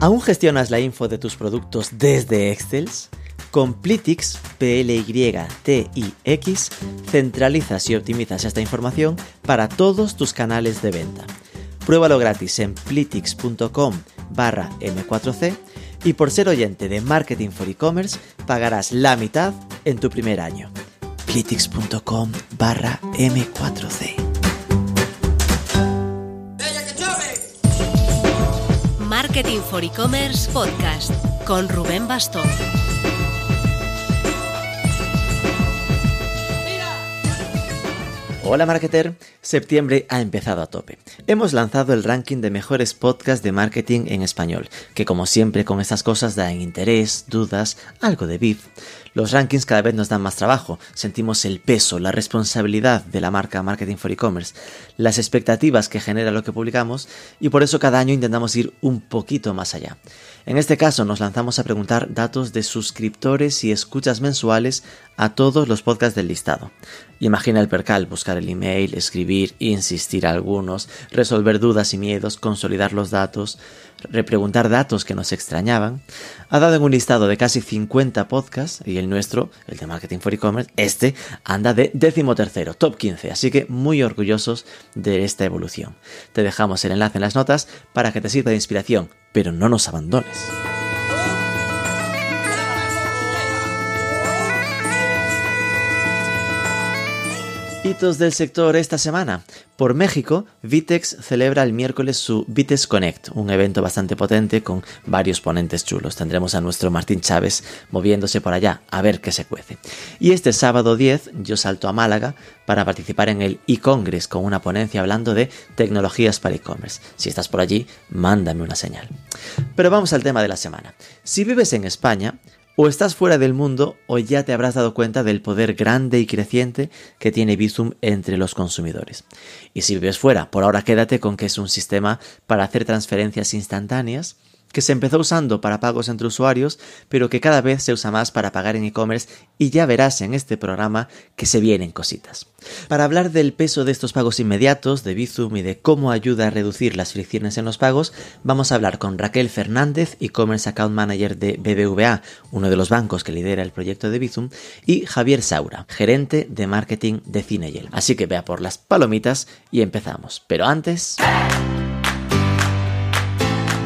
¿Aún gestionas la info de tus productos desde Excel? Con Plitix, P-L-Y-T-I-X, centralizas y optimizas esta información para todos tus canales de venta. Pruébalo gratis en plitix.com barra M4C y por ser oyente de Marketing for E-Commerce pagarás la mitad en tu primer año. plitix.com barra M4C. Marketing for E-Commerce Podcast con Rubén Bastón. Hola marketer, septiembre ha empezado a tope. Hemos lanzado el ranking de mejores podcasts de marketing en español, que como siempre con estas cosas dan interés, dudas, algo de beef. Los rankings cada vez nos dan más trabajo, sentimos el peso, la responsabilidad de la marca Marketing for E-Commerce, las expectativas que genera lo que publicamos y por eso cada año intentamos ir un poquito más allá. En este caso nos lanzamos a preguntar datos de suscriptores y escuchas mensuales a todos los podcasts del listado. Imagina el percal, buscar el email, escribir, insistir a algunos, resolver dudas y miedos, consolidar los datos, repreguntar datos que nos extrañaban. Ha dado en un listado de casi 50 podcasts y el nuestro, el de Marketing for E-Commerce, este anda de décimo tercero, top 15, así que muy orgullosos de esta evolución. Te dejamos el enlace en las notas para que te sirva de inspiración, pero no nos abandones. Del sector esta semana. Por México, Vitex celebra el miércoles su Vitex Connect, un evento bastante potente con varios ponentes chulos. Tendremos a nuestro Martín Chávez moviéndose por allá a ver qué se cuece. Y este sábado 10 yo salto a Málaga para participar en el e-Congress con una ponencia hablando de tecnologías para e-commerce. Si estás por allí, mándame una señal. Pero vamos al tema de la semana. Si vives en España, o estás fuera del mundo o ya te habrás dado cuenta del poder grande y creciente que tiene Bizum entre los consumidores. Y si vives fuera, por ahora quédate con que es un sistema para hacer transferencias instantáneas que se empezó usando para pagos entre usuarios, pero que cada vez se usa más para pagar en e-commerce y ya verás en este programa que se vienen cositas. Para hablar del peso de estos pagos inmediatos, de Bizum y de cómo ayuda a reducir las fricciones en los pagos, vamos a hablar con Raquel Fernández, e-commerce account manager de BBVA, uno de los bancos que lidera el proyecto de Bizum, y Javier Saura, gerente de marketing de Cineyel. Así que vea por las palomitas y empezamos. Pero antes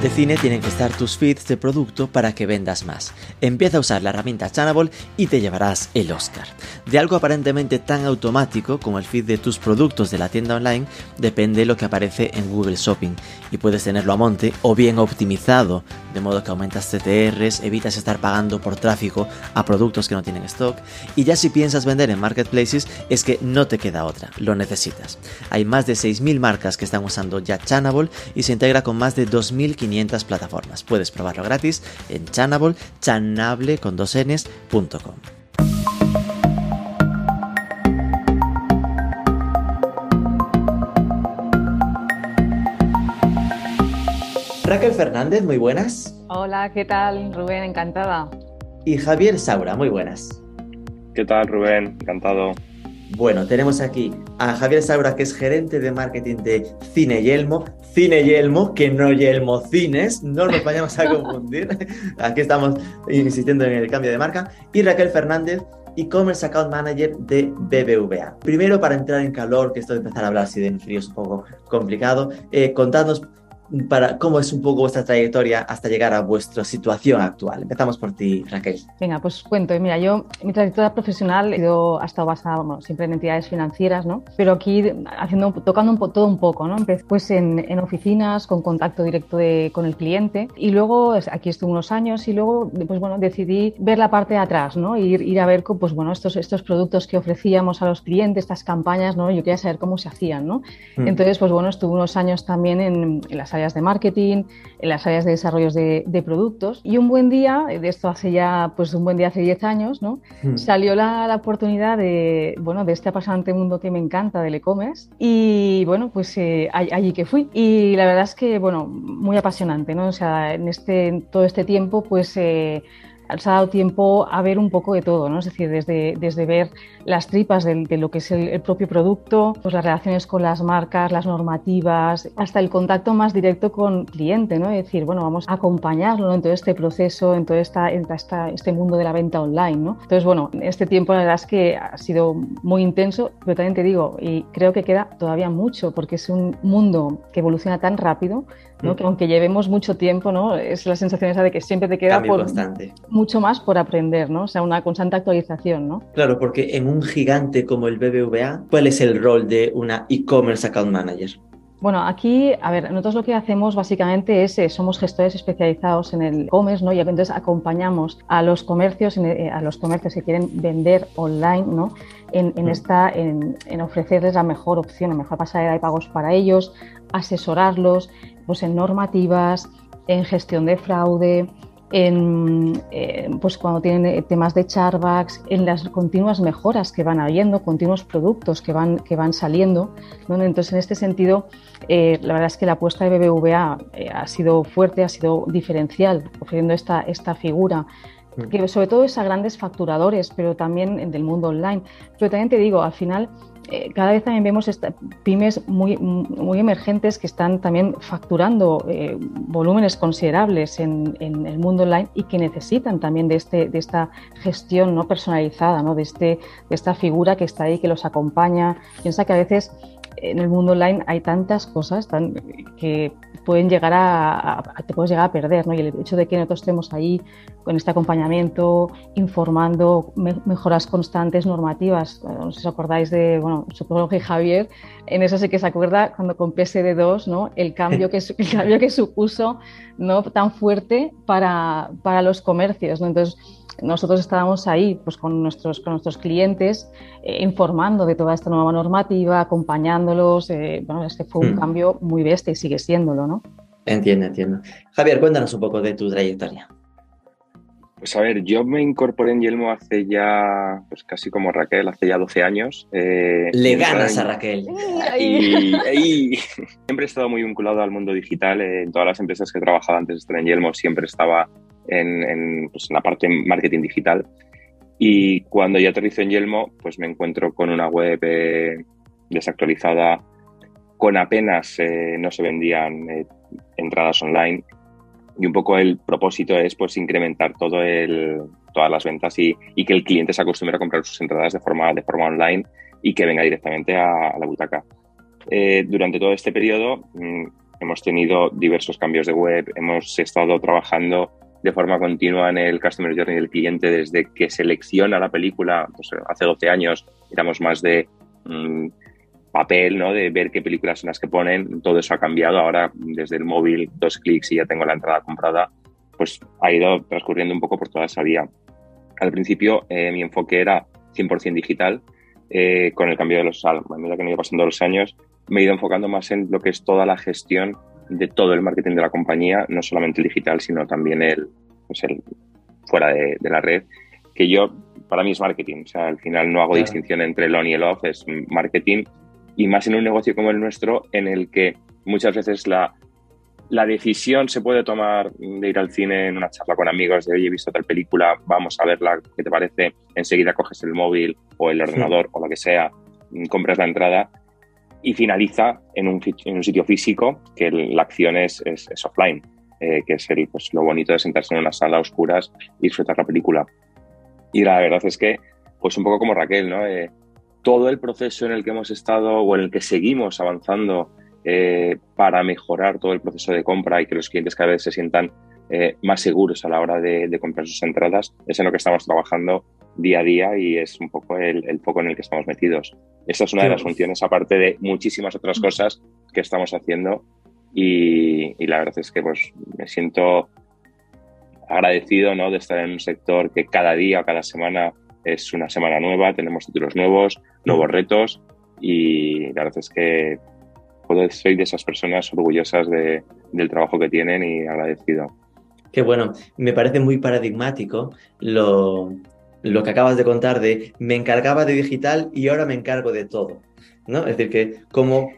de cine tienen que estar tus feeds de producto para que vendas más. Empieza a usar la herramienta Channable y te llevarás el Oscar. De algo aparentemente tan automático como el feed de tus productos de la tienda online depende lo que aparece en Google Shopping y puedes tenerlo a monte o bien optimizado, de modo que aumentas CTRs, evitas estar pagando por tráfico a productos que no tienen stock y ya si piensas vender en marketplaces es que no te queda otra, lo necesitas. Hay más de 6.000 marcas que están usando ya Channable y se integra con más de 2.500 plataformas. Puedes probarlo gratis en Chanable, chanable con dos ns.com. Raquel Fernández, muy buenas. Hola, ¿qué tal? Rubén, encantada. Y Javier Saura, muy buenas. ¿Qué tal, Rubén? Encantado. Bueno, tenemos aquí a Javier Saura, que es gerente de marketing de Cine Yelmo. Cine Yelmo, que no Yelmo Cines, no nos vayamos a confundir. Aquí estamos insistiendo en el cambio de marca. Y Raquel Fernández, e-commerce account manager de BBVA. Primero, para entrar en calor, que esto de empezar a hablar así de en frío es un poco complicado, eh, contadnos para cómo es un poco vuestra trayectoria hasta llegar a vuestra situación actual. Empezamos por ti, Raquel. Venga, pues cuento. Mira, yo mi trayectoria profesional ha, sido, ha estado basada siempre en entidades financieras, ¿no? Pero aquí haciendo, tocando un todo un poco, ¿no? Empecé pues en, en oficinas con contacto directo de, con el cliente y luego aquí estuve unos años y luego pues bueno decidí ver la parte de atrás, ¿no? Ir, ir a ver pues bueno estos estos productos que ofrecíamos a los clientes, estas campañas, ¿no? Yo quería saber cómo se hacían, ¿no? Mm. Entonces pues bueno estuve unos años también en, en las áreas de marketing, en las áreas de desarrollo de, de, productos. Y un buen día, de esto hace ya, pues un buen día hace 10 años, ¿no? Hmm. Salió la, la, oportunidad de, bueno, de este apasionante mundo que me encanta del e-commerce. Y bueno, pues eh, allí que fui. Y la verdad es que, bueno, muy apasionante, ¿no? O sea, en este, todo este tiempo, pues... Eh, se ha dado tiempo a ver un poco de todo, ¿no? Es decir, desde, desde ver las tripas de, lo que es el, propio producto, pues las relaciones con las marcas, las normativas, hasta el contacto más directo con cliente, ¿no? Es decir, bueno, vamos a acompañarlo en todo este proceso, en todo esta, este mundo de la venta online, ¿no? Entonces, bueno, este tiempo la verdad es que ha sido muy intenso, pero también te digo, y creo que queda todavía mucho, porque es un mundo que evoluciona tan rápido, ¿no? Mm. que aunque llevemos mucho tiempo, ¿no? Es la sensación esa de que siempre te queda por, mucho más por aprender, ¿no? O sea, una constante actualización, ¿no? Claro, porque en un gigante como el BBVA, ¿cuál es el rol de una e-commerce account manager? Bueno, aquí, a ver, nosotros lo que hacemos básicamente es, eh, somos gestores especializados en el e-commerce, ¿no? Y entonces acompañamos a los comercios, eh, a los comercios que quieren vender online, ¿no? En, en, mm. esta, en, en, ofrecerles la mejor opción, la mejor pasarela de pagos para ellos, asesorarlos pues, en normativas, en gestión de fraude, en, eh, pues cuando tienen eh, temas de charbacks, en las continuas mejoras que van habiendo, continuos productos que van, que van saliendo. Entonces, en este sentido, eh, la verdad es que la apuesta de BBVA ha sido fuerte, ha sido diferencial, ofreciendo esta, esta figura que sobre todo es a grandes facturadores, pero también del mundo online. Pero también te digo, al final eh, cada vez también vemos pymes muy, muy emergentes que están también facturando eh, volúmenes considerables en, el mundo online y que necesitan también de, este, de esta gestión ¿no? personalizada, ¿no? De, este, de esta figura que está ahí, que los acompaña. Piensa que a veces en el mundo online hay tantas cosas que pueden llegar a, te puedes llegar a perder, ¿no? Y el hecho de que nosotros estemos ahí con este acompañamiento, informando, mejoras constantes normativas. No sé si os acordáis de, bueno, supongo que Javier, en eso sí que se acuerda cuando con PSD2, ¿no? El cambio que, el cambio que supuso, ¿no? Tan fuerte para, para los comercios, ¿no? Entonces, nosotros estábamos ahí pues, con, nuestros, con nuestros clientes eh, informando de toda esta nueva normativa, acompañándolos. Eh, bueno, este fue un hmm. cambio muy bestia y sigue siéndolo, ¿no? Entiendo, entiendo. Javier, cuéntanos un poco de tu trayectoria. Pues a ver, yo me incorporé en Yelmo hace ya, pues casi como Raquel, hace ya 12 años. Eh, Le ganas a Raquel. Y, siempre he estado muy vinculado al mundo digital. en todas las empresas que he trabajado antes de estar en Yelmo siempre estaba en, pues en la parte marketing digital. Y cuando ya aterrizo en Yelmo, pues me encuentro con una web eh, desactualizada, con apenas eh, no se vendían eh, entradas online. Y un poco el propósito es pues incrementar todo el, todas las ventas y, y, que el cliente se acostumbre a comprar sus entradas de forma, de forma online y que venga directamente a, la butaca. durante todo este periodo mm, hemos tenido diversos cambios de web, hemos estado trabajando de forma continua en el Customer Journey del cliente desde que selecciona la película, pues hace 12 años éramos más de mm, papel, ¿no? de ver qué películas son las que ponen, todo eso ha cambiado, ahora desde el móvil, dos clics y ya tengo la entrada comprada, pues ha ido transcurriendo un poco por toda esa vía. Al principio eh, mi enfoque era 100% digital, eh, con el cambio de los, a medida que me ido pasando los años, me he ido enfocando más en lo que es toda la gestión de todo el marketing de la compañía, no solamente el digital, sino también el, pues el fuera de, la red, que yo, para mí es marketing, o sea, al final no hago distinción entre el on y el off, es marketing, y más en un negocio como el nuestro, en el que muchas veces la, la decisión se puede tomar de ir al cine en una charla con amigos, de, oye, he visto tal película, vamos a verla, ¿qué te parece? Enseguida coges el móvil o el ordenador o lo que sea, compras la entrada y finaliza en un, en un sitio físico que la acción es, es, offline, eh, que es el, pues, lo bonito de sentarse en una sala a oscuras y disfrutar la película. Y la verdad es que, pues un poco como Raquel, ¿no? Eh, todo el proceso en el que hemos estado o en el que seguimos avanzando eh, para mejorar todo el proceso de compra y que los clientes cada vez se sientan más seguros a la hora de, de, comprar sus entradas, es en lo que estamos trabajando día a día y es un poco el, el foco en el que estamos metidos. Esta es una de las funciones, aparte de muchísimas otras cosas que estamos haciendo y, la verdad es que pues me siento agradecido ¿no? de estar en un sector que cada día o cada semana es una semana nueva, tenemos títulos nuevos, nuevos retos y la verdad es que soy de esas personas orgullosas de, del trabajo que tienen y agradecido. Qué bueno, me parece muy paradigmático lo, lo que acabas de contar de me encargaba de digital y ahora me encargo de todo. ¿no? Es decir, que como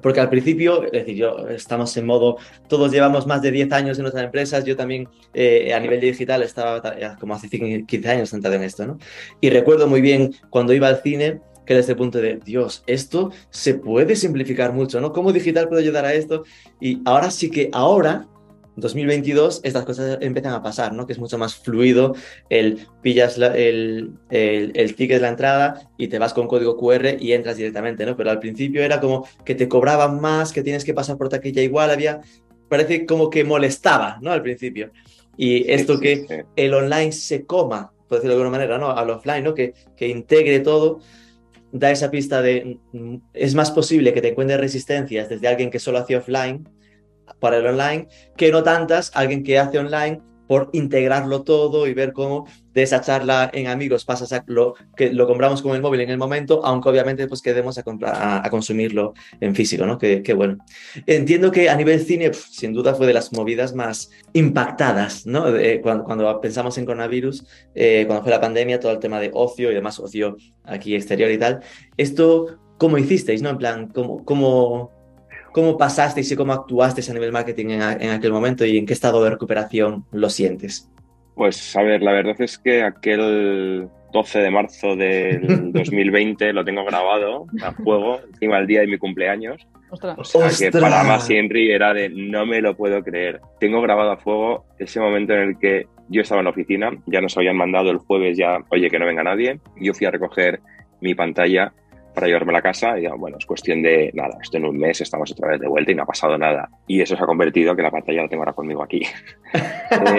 porque al principio, es decir, yo estamos en modo, todos llevamos más de 10 años en nuestras empresas, yo también eh, a nivel digital estaba como hace 15 años sentado en esto, ¿no? Y recuerdo muy bien cuando iba al cine, que era este punto de, Dios, esto se puede simplificar mucho, ¿no? ¿Cómo digital puede ayudar a esto? Y ahora sí que, ahora 2022 estas cosas empiezan a pasar, ¿no? Que es mucho más fluido, el pillas el, el, ticket de la entrada y te vas con código QR y entras directamente, ¿no? Pero al principio era como que te cobraban más, que tienes que pasar por taquilla igual, había, parece como que molestaba, ¿no? Al principio. Y esto que el online se coma, por decirlo de alguna manera, ¿no? Al offline, ¿no? Que, que integre todo, da esa pista de, mm, es más posible que te encuentres resistencias desde alguien que solo hacía offline para el online, que no tantas alguien que hace online por integrarlo todo y ver cómo de esa charla en amigos pasas a lo que lo compramos con el móvil en el momento, aunque obviamente pues quedemos a, comprar, a, consumirlo en físico, ¿no? Que, bueno. Entiendo que a nivel cine, sin duda fue de las movidas más impactadas, ¿no? cuando, pensamos en coronavirus, eh, cuando fue la pandemia, todo el tema de ocio y demás, ocio aquí exterior y tal. Esto, ¿cómo hicisteis, no? En plan, ¿cómo, cómo, ¿Cómo pasasteis y cómo actuasteis a nivel marketing en, aquel momento y en qué estado de recuperación lo sientes? Pues a ver, la verdad es que aquel 12 de marzo del 2020 lo tengo grabado a juego, encima del día de mi cumpleaños. O sea que para más Henry era de no me lo puedo creer. Tengo grabado a fuego ese momento en el que yo estaba en la oficina, ya nos habían mandado el jueves ya, oye, que no venga nadie. Yo fui a recoger mi pantalla para llevarme a la casa y bueno, es cuestión de nada, esto en un mes estamos otra vez de vuelta y no ha pasado nada. Y eso se ha convertido en que la pantalla la tengo ahora conmigo aquí. Eh,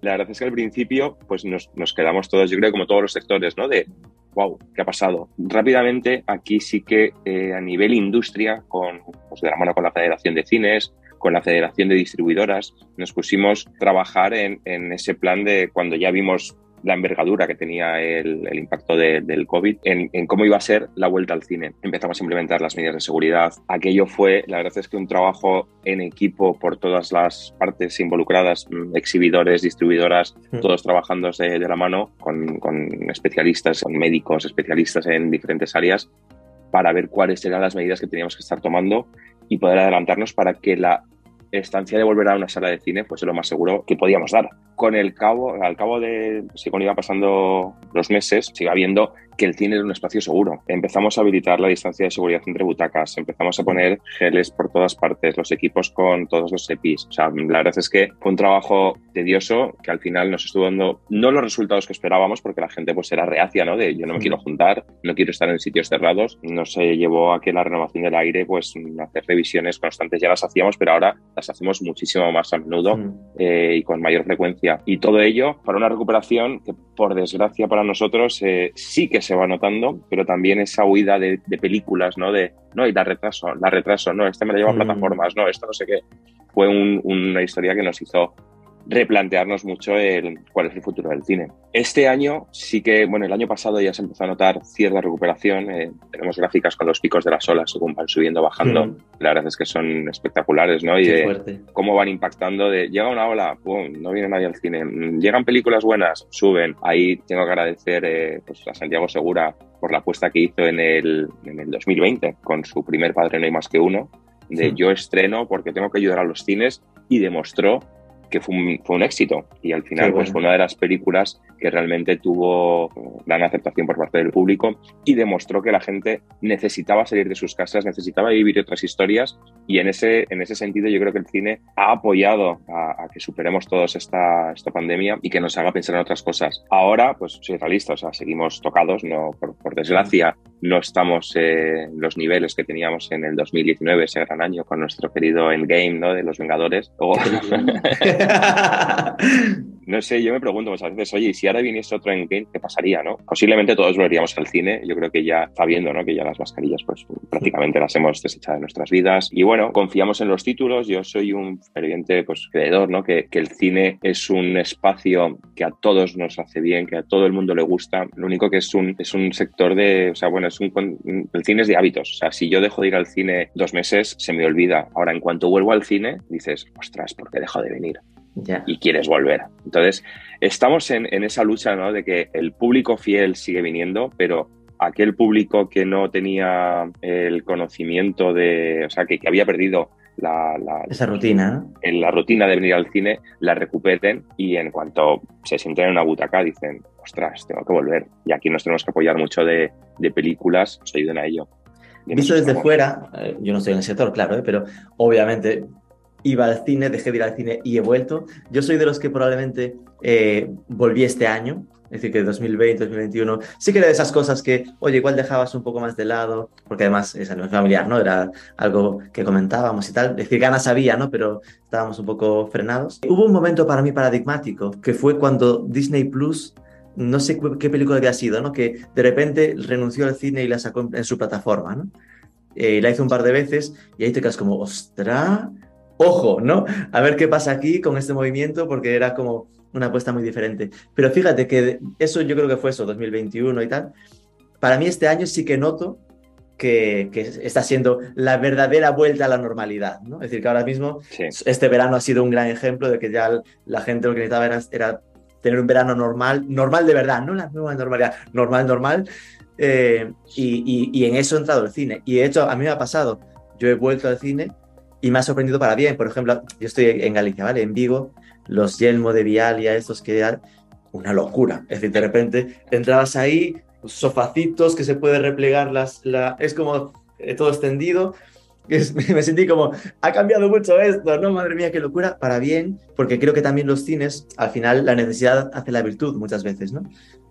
la verdad es que al principio pues nos, nos, quedamos todos, yo creo como todos los sectores, ¿no? De, wow, ¿qué ha pasado? Rápidamente aquí sí que eh, a nivel industria, con, pues de la mano con la Federación de Cines, con la Federación de Distribuidoras, nos pusimos a trabajar en, en ese plan de cuando ya vimos la envergadura que tenía el, impacto del COVID en, cómo iba a ser la vuelta al cine. Empezamos a implementar las medidas de seguridad. Aquello fue, la verdad es que un trabajo en equipo por todas las partes involucradas, mm, exhibidores, distribuidoras, todos trabajando de, la mano con, con especialistas, con médicos, especialistas en diferentes áreas para ver cuáles eran las medidas que teníamos que estar tomando y poder adelantarnos para que la estancia de volver a una sala de cine es lo más seguro que podíamos dar. Con el cabo, al cabo de, según iba pasando los meses, se iba viendo que el cine era un espacio seguro. Empezamos a habilitar la distancia de seguridad entre butacas, empezamos a poner geles por todas partes, los equipos con todos los EPIs. O sea, la verdad es que fue un trabajo tedioso que al final nos estuvo dando no los resultados que esperábamos porque la gente pues era reacia, ¿no? De yo no me quiero juntar, no quiero estar en sitios cerrados. No se llevó a que la renovación del aire, pues hacer revisiones constantes ya las hacíamos, pero ahora las hacemos muchísimo más a menudo eh, y con mayor frecuencia. Y todo ello para una recuperación que por desgracia para nosotros eh, sí que se va notando, pero también esa huida de, películas, ¿no? De, no, y la retraso, la retraso, no, este me la lleva a plataformas, no, esto no sé qué. Fue una historia que nos hizo replantearnos mucho el, cuál es el futuro del cine. Este año sí que, bueno, el año pasado ya se empezó a notar cierta recuperación. Eh, tenemos gráficas con los picos de las olas según van subiendo, bajando. Mm. La verdad es que son espectaculares, ¿no? Y de cómo van impactando de, llega una ola, pum, no viene nadie al cine. Llegan películas buenas, suben. Ahí tengo que agradecer eh, pues a Santiago Segura por la apuesta que hizo en el, en el 2020 con su primer Padre No hay más que uno, de yo estreno porque tengo que ayudar a los cines y demostró que fue un, fue un éxito. Y al final pues fue una de las películas que realmente tuvo gran aceptación por parte del público y demostró que la gente necesitaba salir de sus casas, necesitaba vivir otras historias. Y en ese, en ese sentido yo creo que el cine ha apoyado a, que superemos todos esta, esta pandemia y que nos haga pensar en otras cosas. Ahora, pues soy realista, o sea, seguimos tocados, no por, por desgracia no estamos en los niveles que teníamos en el 2019, ese gran año con nuestro querido Endgame, ¿no? De los Vengadores. no sé, yo me pregunto muchas veces, oye, si ahora viniese otro Endgame, ¿qué pasaría, no? Posiblemente todos volveríamos al cine. Yo creo que ya está viendo, ¿no? Que ya las mascarillas, pues prácticamente las hemos desechado de nuestras vidas. Y bueno, confiamos en los títulos. Yo soy un ferviente, pues, creedor, ¿no? Que, el cine es un espacio que a todos nos hace bien, que a todo el mundo le gusta. Lo único que es un, es un sector de, o sea, bueno, es un, el cine es de hábitos. O sea, si yo dejo de ir al cine dos meses, se me olvida. Ahora, en cuanto vuelvo al cine, dices, ostras, ¿por qué dejo de venir? Y quieres volver. Entonces, estamos en, esa lucha ¿no? de que el público fiel sigue viniendo, pero aquel público que no tenía el conocimiento de, o sea, que, que había perdido la, esa rutina, en la rutina de venir al cine, la recuperen y en cuanto se sienten en una butaca dicen, ostras, tengo que volver. Y aquí nos tenemos que apoyar mucho de, de películas, nos ayuden a ello. Visto desde fuera, eh, yo no estoy en el sector, claro, eh, pero obviamente iba al cine, dejé de ir al cine y he vuelto. Yo soy de los que probablemente eh, volví este año, es decir, que 2020, 2021, sí que era de esas cosas que, oye, igual dejabas un poco más de lado, porque además es a nivel familiar, ¿no? Era algo que comentábamos y tal. Es decir, ganas había, ¿no? Pero estábamos un poco frenados. Hubo un momento para mí paradigmático, que fue cuando Disney Plus no sé qué película había sido, ¿no? Que de repente renunció al cine y la sacó en su plataforma, ¿no? Eh, la hizo un par de veces y ahí te quedas como, ostra, ojo, ¿no? A ver qué pasa aquí con este movimiento porque era como una apuesta muy diferente. Pero fíjate que eso yo creo que fue eso, 2021 y tal. Para mí este año sí que noto que, está siendo la verdadera vuelta a la normalidad, ¿no? Es decir, que ahora mismo este verano ha sido un gran ejemplo de que ya la gente lo que necesitaba era, tener un verano normal, normal de verdad, no la nueva normalidad, normal, normal. Eh, y, y, en eso ha entrado el cine. Y de hecho, a mí me ha pasado, yo he vuelto al cine y me ha sorprendido para bien. Por ejemplo, yo estoy en Galicia, ¿vale? En Vigo, los Yelmo de Vialia, estos que eran una locura. Es decir, de repente entrabas ahí, sofacitos que se puede replegar, las, la, es como eh, todo extendido. me sentí como, ha cambiado mucho esto, ¿no? Madre mía, qué locura, para bien, porque creo que también los cines, al final, la necesidad hace la virtud muchas veces, ¿no?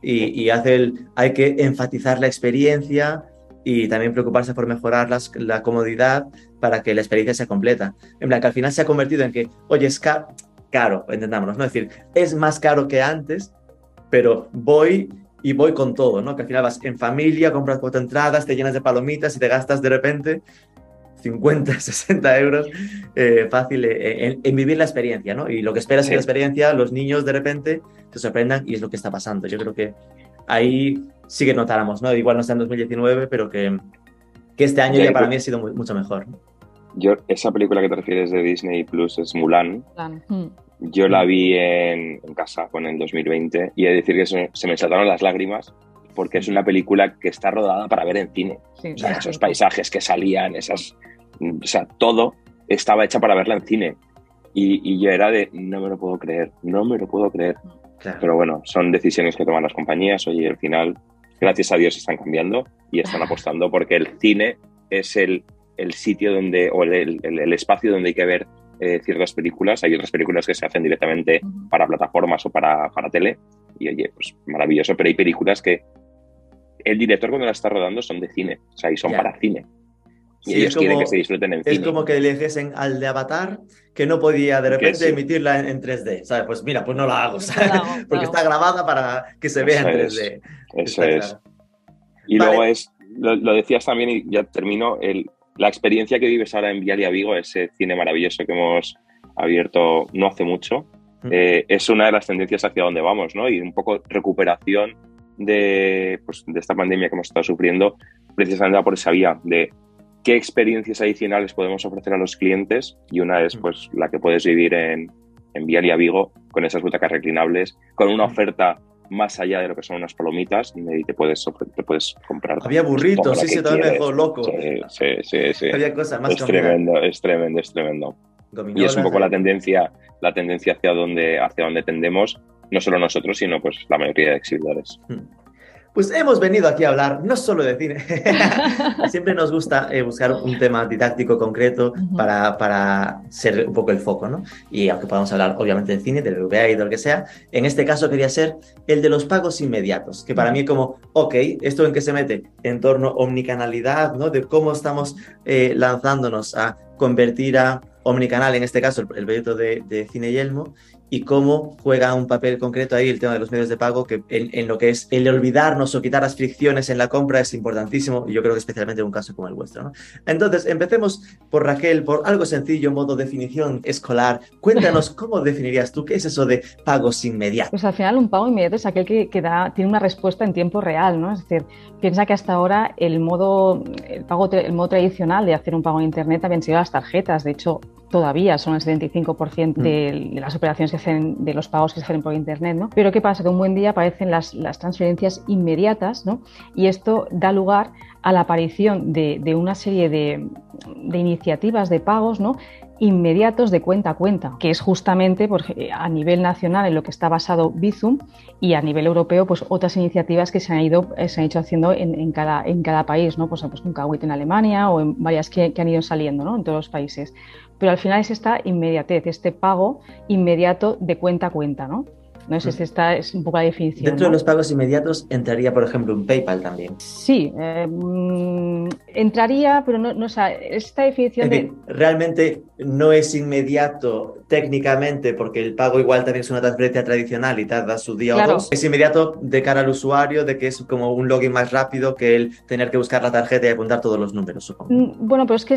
Y, y hace el, hay que enfatizar la experiencia y también preocuparse por mejorar las, la comodidad para que la experiencia sea completa. En plan, que al final se ha convertido en que, oye, es, caro, entendámonos, ¿no? Es decir, es más caro que antes, pero voy y voy con todo, ¿no? Que al final vas en familia, compras cuatro entradas, te llenas de palomitas y te gastas de repente 50, 60 euros eh, fácil eh, en, vivir la experiencia, ¿no? Y lo que esperas es que la experiencia, los niños de repente se sorprendan y es lo que está pasando. Yo creo que ahí sí que notáramos, ¿no? Igual no está en 2019, pero que, que este año ya, para mí ha sido mucho mejor. Yo, esa película que te refieres de Disney Plus es Mulan. Hmm. Yo la vi en, casa, con en 2020, y he de decir que se, me saltaron las lágrimas porque es una película que está rodada para ver en cine. o sea, esos paisajes que salían, esas, o sea, todo estaba hecha para verla en cine. Y, yo era de, no me lo puedo creer, no me lo puedo creer. Pero bueno, son decisiones que toman las compañías. Oye, al final, gracias a Dios, están cambiando y están apostando porque el cine es el, el sitio donde, o el, el, espacio donde hay que ver eh, ciertas películas. Hay otras películas que se hacen directamente para plataformas o para, para tele. Y oye, pues maravilloso, pero hay películas que el director cuando las está rodando son de cine, o sea, y son para cine. Y ellos quieren que se disfruten en cine. Es como que le dijesen al de Avatar que no podía de repente emitirla en, 3D, ¿sabes? Pues mira, pues no la hago, Porque está grabada para que se vea en 3D. eso es. Y luego es, lo, lo, decías también y ya termino, el, la experiencia que vives ahora en Vialia Vigo, ese cine maravilloso que hemos abierto no hace mucho, mm. eh, es una de las tendencias hacia donde vamos, ¿no? Y un poco recuperación de, pues, de esta pandemia que hemos estado sufriendo, precisamente por esa vía de qué experiencias adicionales podemos ofrecer a los clientes y una es mm. pues la que puedes vivir en, en Vialia Vigo con esas butacas reclinables, con una mm. oferta más allá de lo que son unas palomitas y te puedes, te puedes comprar. Había burritos, sí, se me dejó loco. Sí, sí, sí. Había cosas más Es tremendo, es tremendo, es tremendo. y es un poco la tendencia, la tendencia hacia donde, hacia donde tendemos, no solo nosotros, sino pues la mayoría de exhibidores. Hmm. Pues hemos venido aquí a hablar no solo de cine, siempre nos gusta eh, buscar un tema didáctico concreto para, para, ser un poco el foco, ¿no? Y aunque podamos hablar obviamente de cine, del VA y de lo que sea, en este caso quería ser el de los pagos inmediatos, que para mí es como, ok, ¿esto en qué se mete? En torno a omnicanalidad, ¿no? De cómo estamos eh, lanzándonos a convertir a omnicanal, en este caso el, proyecto de, de Cine Yelmo, y cómo juega un papel concreto ahí el tema de los medios de pago, que en, lo que es el olvidarnos o quitar las fricciones en la compra es importantísimo, y yo creo que especialmente en un caso como el vuestro. ¿no? Entonces, empecemos por Raquel, por algo sencillo, modo definición escolar. Cuéntanos, ¿cómo definirías tú qué es eso de pagos inmediatos? Pues al final un pago inmediato es aquel que, da, tiene una respuesta en tiempo real, ¿no? Es decir, piensa que hasta ahora el modo, el pago, el modo tradicional de hacer un pago en Internet habían sido las tarjetas. De hecho, todavía son el 75% mm. de, las operaciones que hacen, de los pagos que se hacen por Internet, ¿no? Pero ¿qué pasa? Que un buen día aparecen las, las transferencias inmediatas, ¿no? Y esto da lugar a la aparición de, de una serie de, de, iniciativas de pagos, ¿no? inmediatos de cuenta a cuenta, que es justamente a nivel nacional en lo que está basado Bizum y a nivel europeo pues otras iniciativas que se han ido eh, se han hecho haciendo en, cada, en cada país, ¿no? pues, pues un Kawit en Alemania o en varias que, que han ido saliendo ¿no? en todos los países. Pero al final es esta inmediatez, este pago inmediato de cuenta a cuenta, ¿no? No sé si esta es un poco la definición. Dentro de los pagos inmediatos entraría, por ejemplo, un PayPal también. Sí, eh, mm, entraría, pero no, no o sea, esta definición de... realmente no es inmediato técnicamente, porque el pago igual también es una transferencia tradicional y tarda su día o dos. Es inmediato de cara al usuario, de que es como un login más rápido que el tener que buscar la tarjeta y apuntar todos los números, supongo. Mm, bueno, pero es que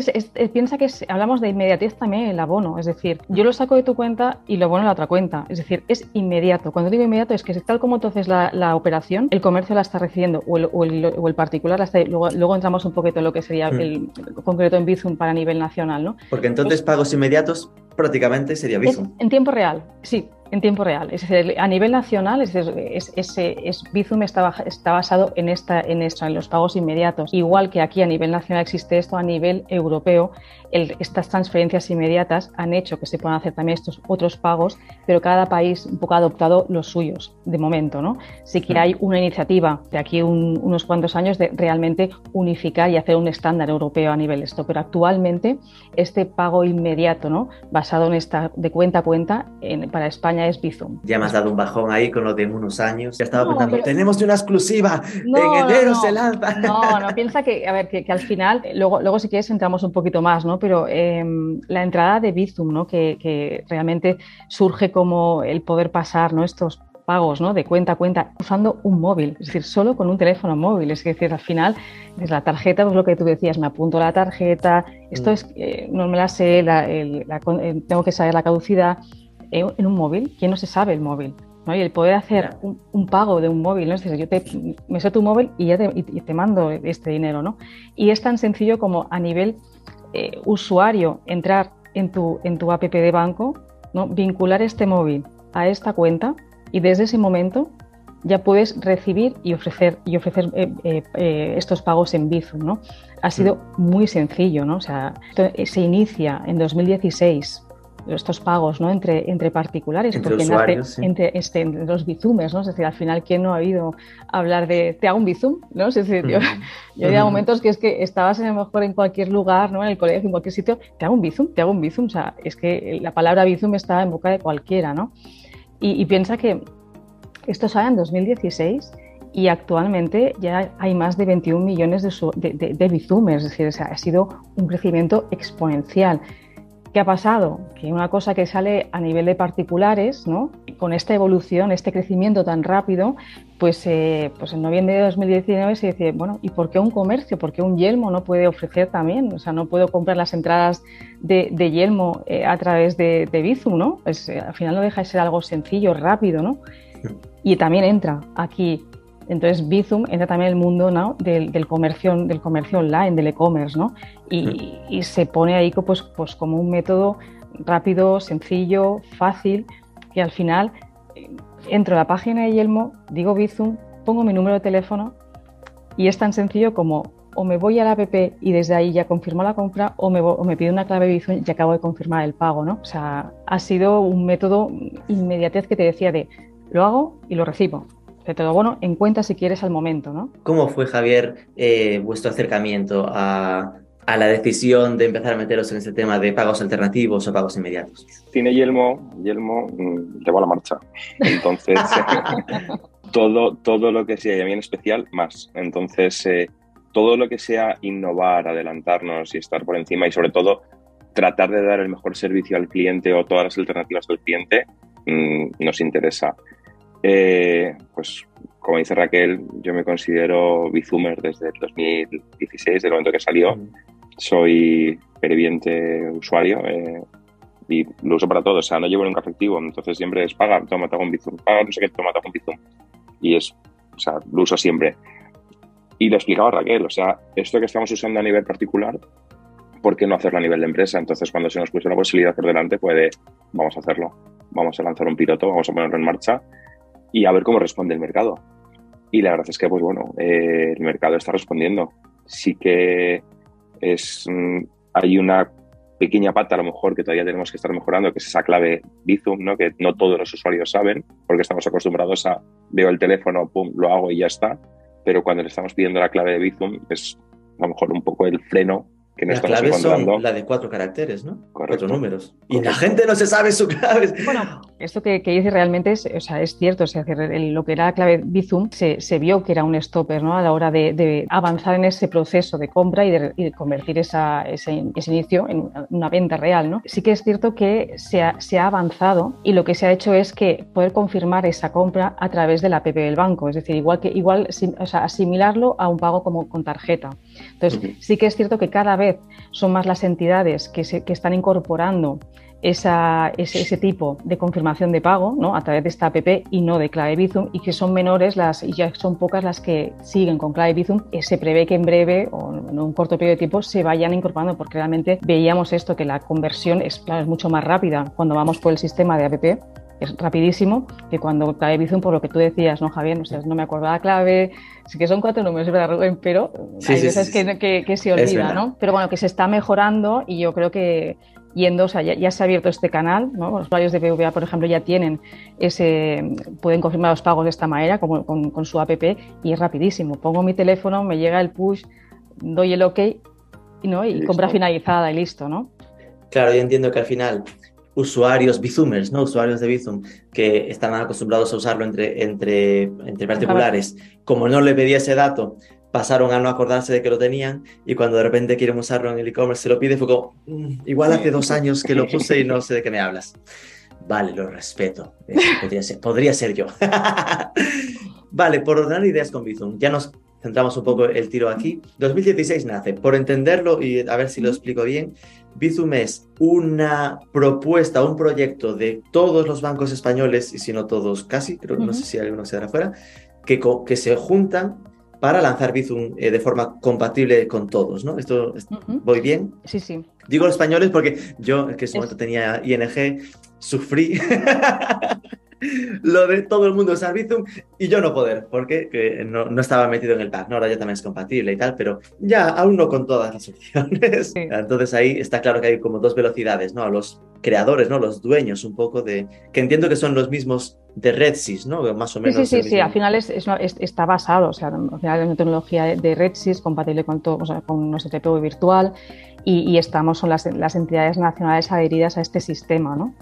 piensa que hablamos de inmediatez también el abono, es decir, yo lo saco de tu cuenta y lo abono en la otra cuenta, es decir, es inmediato. Cuando digo inmediato es que tal como entonces la, la operación, el comercio la está recibiendo o el, o el, particular la está, luego, luego, entramos un poquito en lo que sería mm. el concreto en Bizum para nivel nacional, ¿no? Porque entonces pagos inmediatos prácticamente sería Bizum. en tiempo real, sí, en tiempo real. Es decir, a nivel nacional, es, es, es, Bizum está, está, basado en, esta, en esto, en los pagos inmediatos. Igual que aquí a nivel nacional existe esto, a nivel europeo, estas transferencias inmediatas han hecho que se puedan hacer también estos otros pagos, pero cada país un poco ha adoptado los suyos de momento. ¿no? Sí que hay una iniciativa de aquí unos cuantos años de realmente unificar y hacer un estándar europeo a nivel esto, pero actualmente este pago inmediato, ¿no? basado en esta de cuenta a cuenta, en, para España es Bizum. Ya me has dado un bajón ahí con lo de unos años. Ya estaba pensando, tenemos una exclusiva, en enero se lanza. No, no, piensa que, a ver, que, al final, luego, luego si quieres entramos un poquito más, ¿no? Pero em, la entrada de Bizum, ¿no? Que, que, realmente surge como el poder pasar, ¿no? Estos pagos ¿no? de cuenta a cuenta usando un móvil, es decir, solo con un teléfono móvil. Es decir, al final, es la tarjeta, pues lo que tú decías, me apunto la tarjeta, esto mm. es, eh, no me la sé, eh, tengo que saber la caducidad en un móvil, ¿quién no se sabe el móvil? ¿no? Y el poder hacer un, pago de un móvil, ¿no? Es decir, yo te, me sé tu móvil y ya te, y te, mando este dinero, ¿no? Y es tan sencillo como a nivel eh, usuario entrar en tu, en tu app de banco, ¿no? vincular este móvil a esta cuenta y desde ese momento ya puedes recibir y ofrecer, y ofrecer eh, eh, estos pagos en Bizum, ¿no? Ha sido mm. muy sencillo, ¿no? O sea, se inicia en 2016 estos pagos ¿no? entre, entre particulares, entre porque usuarios, entre, este, entre, los bizumes, ¿no? Es decir, al final, ¿quién no ha oído hablar de te hago un bizum? ¿no? Es decir, yo, yo había momentos que es que estabas a lo mejor en cualquier lugar, ¿no? En el colegio, en cualquier sitio, te hago un bizum, te hago un bizum. O sea, es que la palabra bizum está en boca de cualquiera, ¿no? Y, piensa que esto sale en 2016 y actualmente ya hay más de 21 millones de, de, de, bizumes, es decir, ha sido un crecimiento exponencial. ¿Qué ha pasado? Que una cosa que sale a nivel de particulares, ¿no? con esta evolución, este crecimiento tan rápido, pues, eh, pues en noviembre de 2019 se dice, bueno, ¿y por qué un comercio? ¿Por qué un Yelmo no puede ofrecer también? O sea, no puedo comprar las entradas de, Yelmo eh, a través de, de Bizum, ¿no? Pues, eh, al final no deja de ser algo sencillo, rápido, ¿no? Y también entra aquí entonces Bizum entra también en el mundo ¿no? del, comercio, del comercio online, del e-commerce, ¿no? Y, se pone ahí pues, pues como un método rápido, sencillo, fácil, que al final eh, entro a la página de Yelmo, digo Bizum, pongo mi número de teléfono y es tan sencillo como o me voy a la app y desde ahí ya confirmo la compra o me, o me pido una clave Bizum y acabo de confirmar el pago, ¿no? O sea, ha sido un método inmediatez que te decía de lo hago y lo recibo todo bueno en cuenta si quieres al momento, ¿no? ¿Cómo fue, Javier, eh, vuestro acercamiento a, la decisión de empezar a meteros en este tema de pagos alternativos o pagos inmediatos? Tiene Yelmo, Yelmo mm, llevo a la marcha. Entonces, todo, todo lo que sea, y a mí en especial, más. Entonces, eh, todo lo que sea innovar, adelantarnos y estar por encima y sobre todo tratar de dar el mejor servicio al cliente o todas las alternativas del cliente mm, nos interesa. Eh, pues como dice Raquel, yo me considero Bizumer desde el 2016, del momento que salió. Soy previente usuario eh, y lo uso para todo. O sea, no llevo nunca efectivo, entonces siempre es paga, toma, con Bizum, paga, no sé qué, toma, con Bizum. Y es, o sea, lo uso siempre. Y lo explicaba Raquel, o sea, esto que estamos usando a nivel particular ¿por qué no hacerlo a nivel de empresa? Entonces, cuando se nos puso la posibilidad por delante, puede, vamos a hacerlo, vamos a lanzar un piloto, vamos a ponerlo en marcha y a ver cómo responde el mercado. Y la verdad es que, pues bueno, eh, el mercado está respondiendo. Sí que es, mm, hay una pequeña pata a lo mejor que todavía tenemos que estar mejorando, que es esa clave Bizum, ¿no? que no todos los usuarios saben, porque estamos acostumbrados a veo el teléfono, pum, lo hago y ya está. Pero cuando le estamos pidiendo la clave de Bizum es a lo mejor un poco el freno que no la clave son la de cuatro caracteres, ¿no? Cuatro números. Y la gente no se sabe su clave. Bueno, esto que, que dice realmente es, o sea, es cierto. O sea, que lo que era la clave Bizum se, se, vio que era un stopper ¿no? a la hora de, de avanzar en ese proceso de compra y de, y de convertir esa, ese, ese, inicio en una venta real. ¿no? Sí que es cierto que se ha, se ha, avanzado y lo que se ha hecho es que poder confirmar esa compra a través de la app del banco. Es decir, igual que igual, o sea, asimilarlo a un pago como con tarjeta. Entonces, uh -huh. sí que es cierto que cada vez son más las entidades que, se, que están incorporando esa, ese, ese, tipo de confirmación de pago ¿no? a través de esta app y no de clave Bizum y que son menores las y ya son pocas las que siguen con clave Bizum y se prevé que en breve o en un corto periodo de tiempo se vayan incorporando porque realmente veíamos esto que la conversión es, claro, es mucho más rápida cuando vamos por el sistema de app es rapidísimo que cuando clave Bizum, por lo que tú decías, ¿no, Javier? O sea, no me acuerdo la clave, sí que son cuatro números, ¿verdad, Rubén? Pero sí, hay sí, veces sí, que, que, que, se olvida, ¿no? Pero bueno, que se está mejorando y yo creo que yendo, o sea, ya, ya, se ha abierto este canal, ¿no? Los usuarios de BVA, por ejemplo, ya tienen ese, pueden confirmar los pagos de esta manera, con, con su app, y es rapidísimo. Pongo mi teléfono, me llega el push, doy el OK, ¿no? Y, y compra finalizada y listo, ¿no? Claro, yo entiendo que al final usuarios Bizumers, ¿no? Usuarios de Bizum que están acostumbrados a usarlo entre, entre, entre particulares. Como no le pedía ese dato, pasaron a no acordarse de que lo tenían y cuando de repente quieren usarlo en el e-commerce se lo pide, fue como, mmm, igual hace dos años que lo puse y no sé de qué me hablas. Vale, lo respeto. Podría ser, podría ser yo. vale, por ordenar ideas con Bizum, ya nos centramos un poco el tiro aquí. 2016 nace. Por entenderlo y a ver si lo explico bien, Bizum es una propuesta, un proyecto de todos los bancos españoles, y si no todos casi, creo uh -huh. no sé si alguno se dará fuera, que, que se juntan para lanzar Bizum eh, de forma compatible con todos, ¿no? ¿Esto uh -huh. voy bien? Sí, sí. Digo los españoles porque yo, que en ese momento tenía ING, sufrí lo de todo el mundo usar Bizum y yo no poder, porque no, no, estaba metido en el pack, ¿no? Ahora ya también es compatible y tal, pero ya aún no con todas las opciones. Sí. Entonces ahí está claro que hay como dos velocidades, ¿no? A los creadores, ¿no? Los dueños un poco de... que entiendo que son los mismos de RedSys, ¿no? Más o menos. Sí, sí, sí, sí. al final es, es, es, está basado, o sea, al final es una tecnología de RedSys compatible con todo, o sea, con nuestro TPV virtual y, y, estamos, son las, las entidades nacionales adheridas a este sistema, ¿no?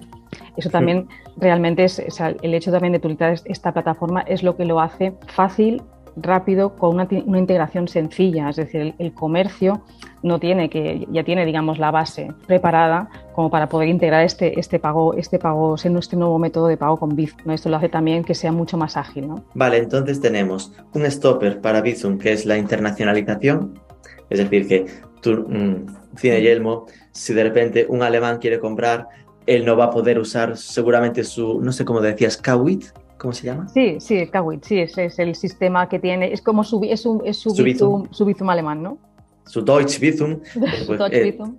Eso también sí. realmente es, o sea, el hecho también de utilizar esta plataforma es lo que lo hace fácil, rápido, con una, una integración sencilla. Es decir, el, el, comercio no tiene que, ya tiene, digamos, la base preparada como para poder integrar este, este pago, este pago, este nuevo método de pago con Bizum. ¿no? Esto lo hace también que sea mucho más ágil. ¿no? Vale, entonces tenemos un stopper para Bizum que es la internacionalización, es decir, que tú, mmm, Cine Yelmo, si de repente un alemán quiere comprar él no va a poder usar seguramente su, no sé cómo decías, Kawit, ¿cómo se llama? Sí, sí, Kawit, sí, ese es el sistema que tiene, es como su, es un, es su, bizum, bizum, su bizum alemán, ¿no? Su Deutsch Bizum. Pues, Deutsch eh, Bizum.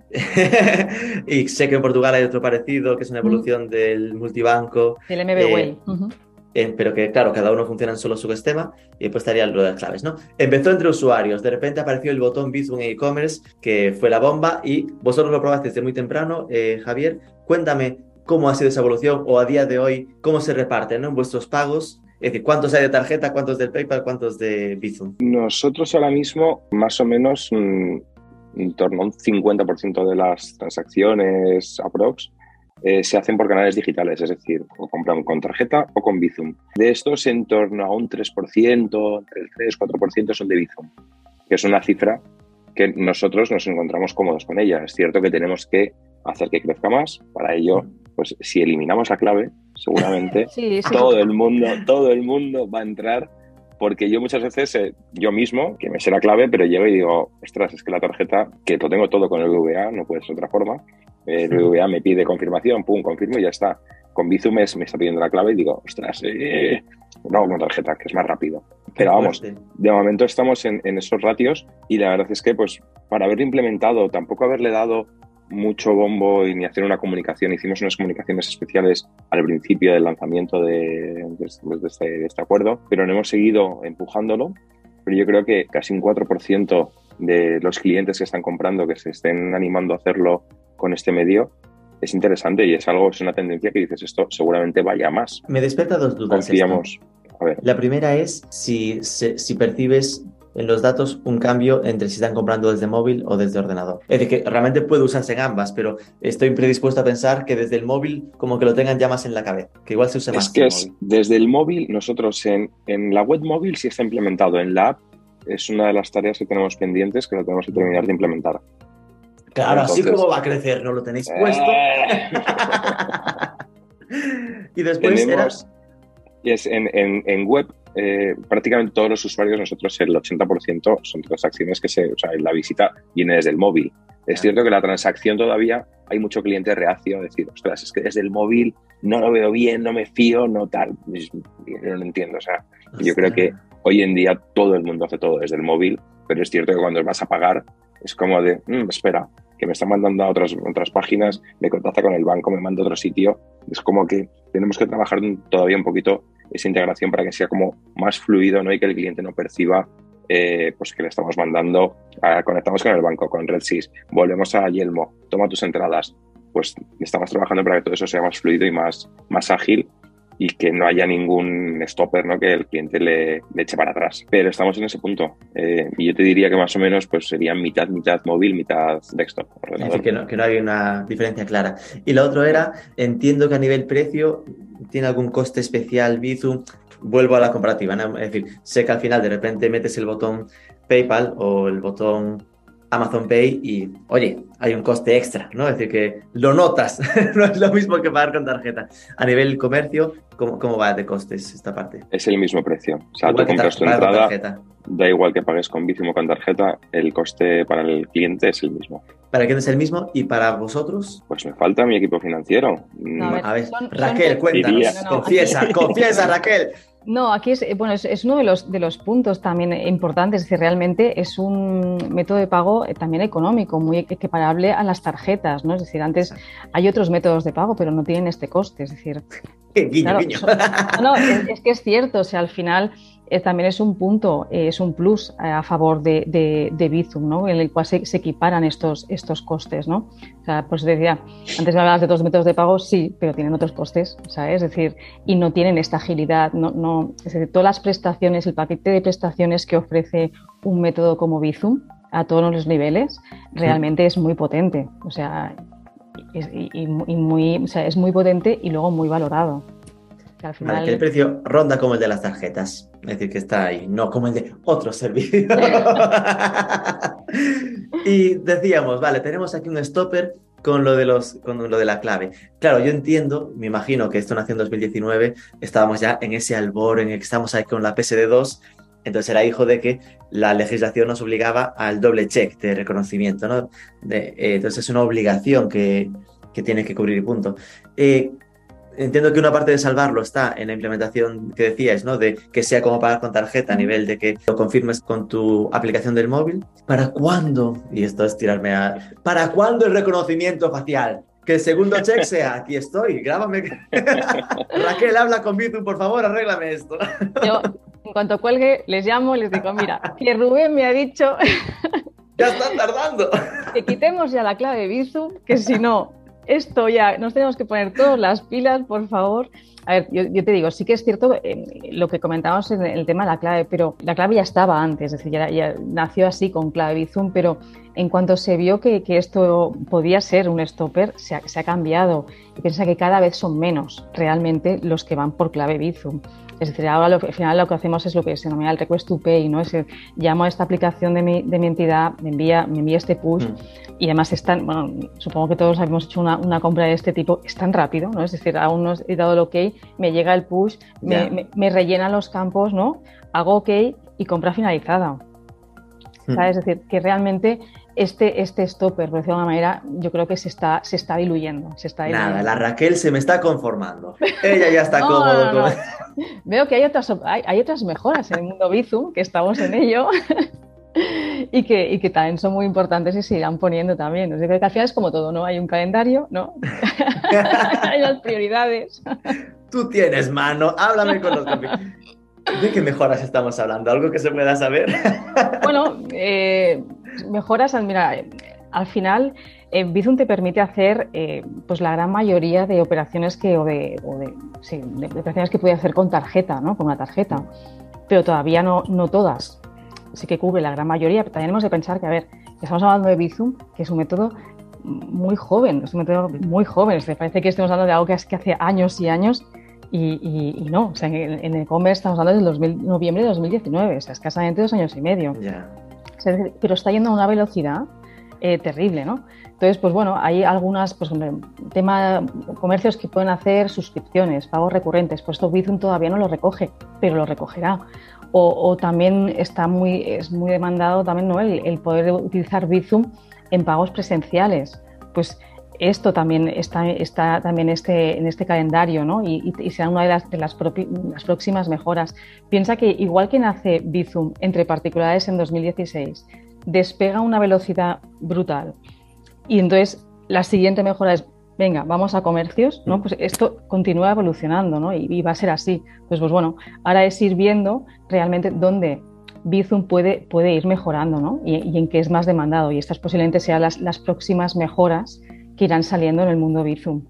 y sé que en Portugal hay otro parecido, que es una evolución mm. del multibanco. El MBWay. Eh, uh -huh. Eh, pero que claro, cada uno funciona en solo su sistema y después estaría lo de las claves, ¿no? Empezó entre usuarios, de repente apareció el botón Bizum en e-commerce, que fue la bomba y vosotros lo probaste desde muy temprano, Javier, cuéntame cómo ha sido esa evolución o a día de hoy, cómo se reparten ¿no? vuestros pagos, es decir, ¿cuántos hay de tarjeta, cuántos del PayPal, cuántos de Bizum? Nosotros ahora mismo, más o menos, mm, en torno a un 50% de las transacciones aprox eh, se hacen por canales digitales, es decir, o compran con tarjeta o con Bizum. De estos, en torno a un 3%, entre el 3-4% son de Bizum, que es una cifra que nosotros nos encontramos cómodos con ella. Es cierto que tenemos que hacer que crezca más. Para ello, pues si eliminamos la clave, seguramente sí, sí. todo el mundo, todo el mundo va a entrar. Porque yo muchas veces, eh, yo mismo, que me sé la clave, pero llego y digo, ostras, es que la tarjeta, que lo tengo todo con el VA, no puede ser otra forma, el VA me pide confirmación, pum, confirmo y ya está. Con Bizum me, me está pidiendo la clave y digo, ostras, eh, no, con tarjeta, que es más rápido. Pero vamos, de momento estamos en, esos ratios y la verdad es que, pues, para haberlo implementado, tampoco haberle dado mucho bombo y ni hacer una comunicación. Hicimos unas comunicaciones especiales al principio del lanzamiento de, este, de, este, acuerdo, pero no hemos seguido empujándolo. Pero yo creo que casi un 4% de los clientes que están comprando, que se estén animando a hacerlo con este medio, es interesante y es algo, es una tendencia que dices, esto seguramente vaya más. Me despierta dos dudas. Confiamos. A ver. La primera es si, si percibes en los datos un cambio entre si están comprando desde móvil o desde ordenador. Es decir, que realmente puede usarse en ambas, pero estoy predispuesto a pensar que desde el móvil como que lo tengan ya más en la cabeza, que igual se usa más. Es que es, desde el móvil, nosotros en, en la web móvil sí está implementado, en la app es una de las tareas que tenemos pendientes que lo tenemos que terminar de implementar. Claro, así como va a crecer, no lo tenéis puesto. Eh. y después tenemos, es en, en, en web eh, prácticamente todos los usuarios, nosotros el 80% son transacciones que se, o sea, la visita viene desde el móvil. Es cierto que la transacción todavía hay mucho cliente reacio a decir, ostras, es que desde el móvil no lo veo bien, no me fío, no tal. No lo entiendo. O sea, yo creo que hoy en día todo el mundo hace todo desde el móvil, pero es cierto que cuando vas a pagar es como de, mm, espera, que me está mandando a otras, otras páginas, me contacta con el banco, me manda a otro sitio. Es como que tenemos que trabajar todavía un poquito esa integración para que sea como más fluido ¿no? y que el cliente no perciba eh, pues que le estamos mandando, conectamos con el banco, con RedSys, volvemos a Yelmo, toma tus entradas. Pues estamos trabajando para que todo eso sea más fluido y más, más ágil y que no haya ningún stopper ¿no? que el cliente le, eche para atrás. Pero estamos en ese punto. Eh, y yo te diría que más o menos pues sería mitad, mitad móvil, mitad desktop. Es decir, que no, que no hay una diferencia clara. Y lo otro era, entiendo que a nivel precio tiene algún coste especial Bizum. Vuelvo a la comparativa, es decir, sé que al final de repente metes el botón PayPal o el botón Amazon Pay y, oye, hay un coste extra, ¿no? Es decir, que lo notas, no es lo mismo que pagar con tarjeta. A nivel comercio, ¿cómo, cómo va de costes esta parte? Es el mismo precio. O sea, tú compras tu entrada, da igual que pagues con Bizum o con tarjeta, el coste para el cliente es el mismo. ¿Para quién es el mismo? ¿Y para vosotros? Pues me falta mi equipo financiero. a ver, Raquel, cuéntanos, confiesa, confiesa, Raquel. No, aquí es, bueno, es, uno de los, de los puntos también importantes, es decir, realmente es un método de pago eh, también económico, muy equiparable a las tarjetas, ¿no? Es decir, antes hay otros métodos de pago, pero no tienen este coste, es decir... Guiño, guiño. no, es, que es cierto, o sea, al final eh, también es un punto, eh, es un plus eh, a favor de, de, Bizum, ¿no? en el cual se, equiparan estos, estos costes. ¿no? O sea, pues decía, antes me hablabas de dos métodos de pago, sí, pero tienen otros costes, ¿sabes? Es decir, y no tienen esta agilidad, no, no, es decir, todas las prestaciones, el paquete de prestaciones que ofrece un método como Bizum a todos los niveles, realmente es muy potente. O sea, y, muy, o sea, es muy potente y luego muy valorado. Que el precio ronda como el de las tarjetas. Es decir, que está ahí, no como el de otro servicio. y decíamos, vale, tenemos aquí un stopper con lo de los con lo de la clave. Claro, yo entiendo, me imagino que esto nació en 2019, estábamos ya en ese albor en el que estamos ahí con la PSD2, entonces era hijo de que la legislación nos obligaba al doble check de reconocimiento, ¿no? De, eh, entonces es una obligación que, que tiene que cubrir y punto. Eh, entiendo que una parte de salvarlo está en la implementación que decías, ¿no? De que sea como pagar con tarjeta a nivel de que lo confirmes con tu aplicación del móvil. ¿Para cuándo? Y esto es tirarme a... ¿Para cuándo el reconocimiento facial? Que el segundo check sea, aquí estoy, grábame. Raquel, habla con Bizum, por favor, arréglame esto. Yo, en cuanto cuelgue, les llamo les digo, mira, que Rubén me ha dicho... ya están tardando. Que quitemos ya la clave de Bizum, que si no, esto ya, nos tenemos que poner todas las pilas, por favor. A ver, yo, te digo, sí que es cierto eh, lo que comentábamos en el tema de la clave, pero la clave ya estaba antes, es decir, ya, nació así con clave Bizum, pero en cuanto se vio que, esto podía ser un stopper, se ha, se ha cambiado y piensa que cada vez son menos realmente los que van por clave Bizum. Es decir, ahora lo, al final lo que hacemos es lo que se denomina el request to pay, ¿no? Es decir, llamo a esta aplicación de mi, de mi entidad, me envía, me envía este push mm. y además están, bueno, supongo que todos hemos hecho una, una, compra de este tipo, es tan rápido, ¿no? Es decir, aún no he dado el ok, me llega el push, me, me, rellena los campos, ¿no? Hago ok y compra finalizada. Mm. Es decir, que realmente este, este stopper, por decirlo de alguna manera, yo creo que se está, se está diluyendo. Se está Nada, la Raquel se me está conformando. Ella ya está cómoda. Veo que hay otras, hay, otras mejoras en el mundo Bizum, que estamos en ello. y, que, y que también son muy importantes y se irán poniendo también. O sea, que al final es como todo, ¿no? Hay un calendario, ¿no? hay las prioridades. Tú tienes mano, háblame con los ¿De qué mejoras estamos hablando? ¿Algo que se pueda saber? bueno, eh, mejoras, mira, al final eh, Bizum te permite hacer eh, pues la gran mayoría de operaciones que, o de, operaciones que puede hacer con tarjeta, ¿no? Con una tarjeta, pero todavía no, no todas. Sí que cubre la gran mayoría, pero también hemos de pensar que, a ver, estamos hablando de Bizum, que es un método muy joven, es un método muy joven. Parece que estemos hablando de algo que, es, que hace años y años y, no, o sea, en, el e-commerce estamos hablando del noviembre de 2019, o sea, escasamente dos años y medio. Pero está yendo a una velocidad eh, terrible, ¿no? Entonces, pues bueno, hay algunas, pues tema comercios que pueden hacer suscripciones, pagos recurrentes, pues esto Bizum todavía no lo recoge, pero lo recogerá. O, también está muy, es muy demandado también ¿no? el, el poder utilizar Bizum en pagos presenciales. Pues esto también está, está también este, en este calendario ¿no? y, será una de, las, de las, próximas mejoras. Piensa que igual que nace Bizum entre particulares en 2016, despega una velocidad brutal y entonces la siguiente mejora es, venga, vamos a comercios, ¿no? pues esto continúa evolucionando ¿no? y, va a ser así. Pues, pues bueno, ahora es ir viendo realmente dónde Bizum puede, puede ir mejorando ¿no? y, en qué es más demandado y estas posiblemente sean las, las próximas mejoras que irán saliendo en el mundo Bizum.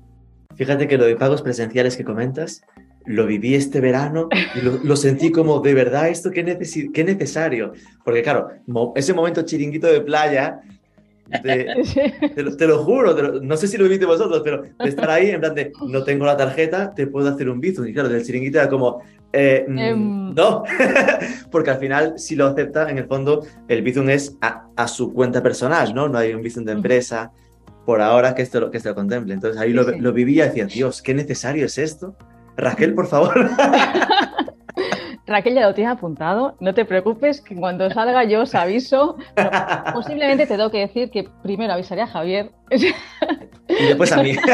Fíjate que lo de pagos presenciales que comentas, lo viví este verano y lo, sentí como de verdad esto qué, qué necesario. Porque claro, ese momento chiringuito de playa, te, lo, juro, no sé si lo viste vosotros, pero de estar ahí en plan de no tengo la tarjeta, te puedo hacer un Bizum. Y claro, del chiringuito era como, eh, mm, em. no, porque al final si lo acepta, en el fondo el Bizum es a, su cuenta personal, ¿no? No hay un Bizum de empresa por ahora que esto, que esto lo contemple. Entonces ahí lo, vivía y decía, Dios, qué necesario es esto. Raquel, por favor. Raquel ya lo tiene apuntado, no te preocupes, que cuando salga yo os aviso. posiblemente te tengo que decir que primero avisaría a Javier. Y después a mí.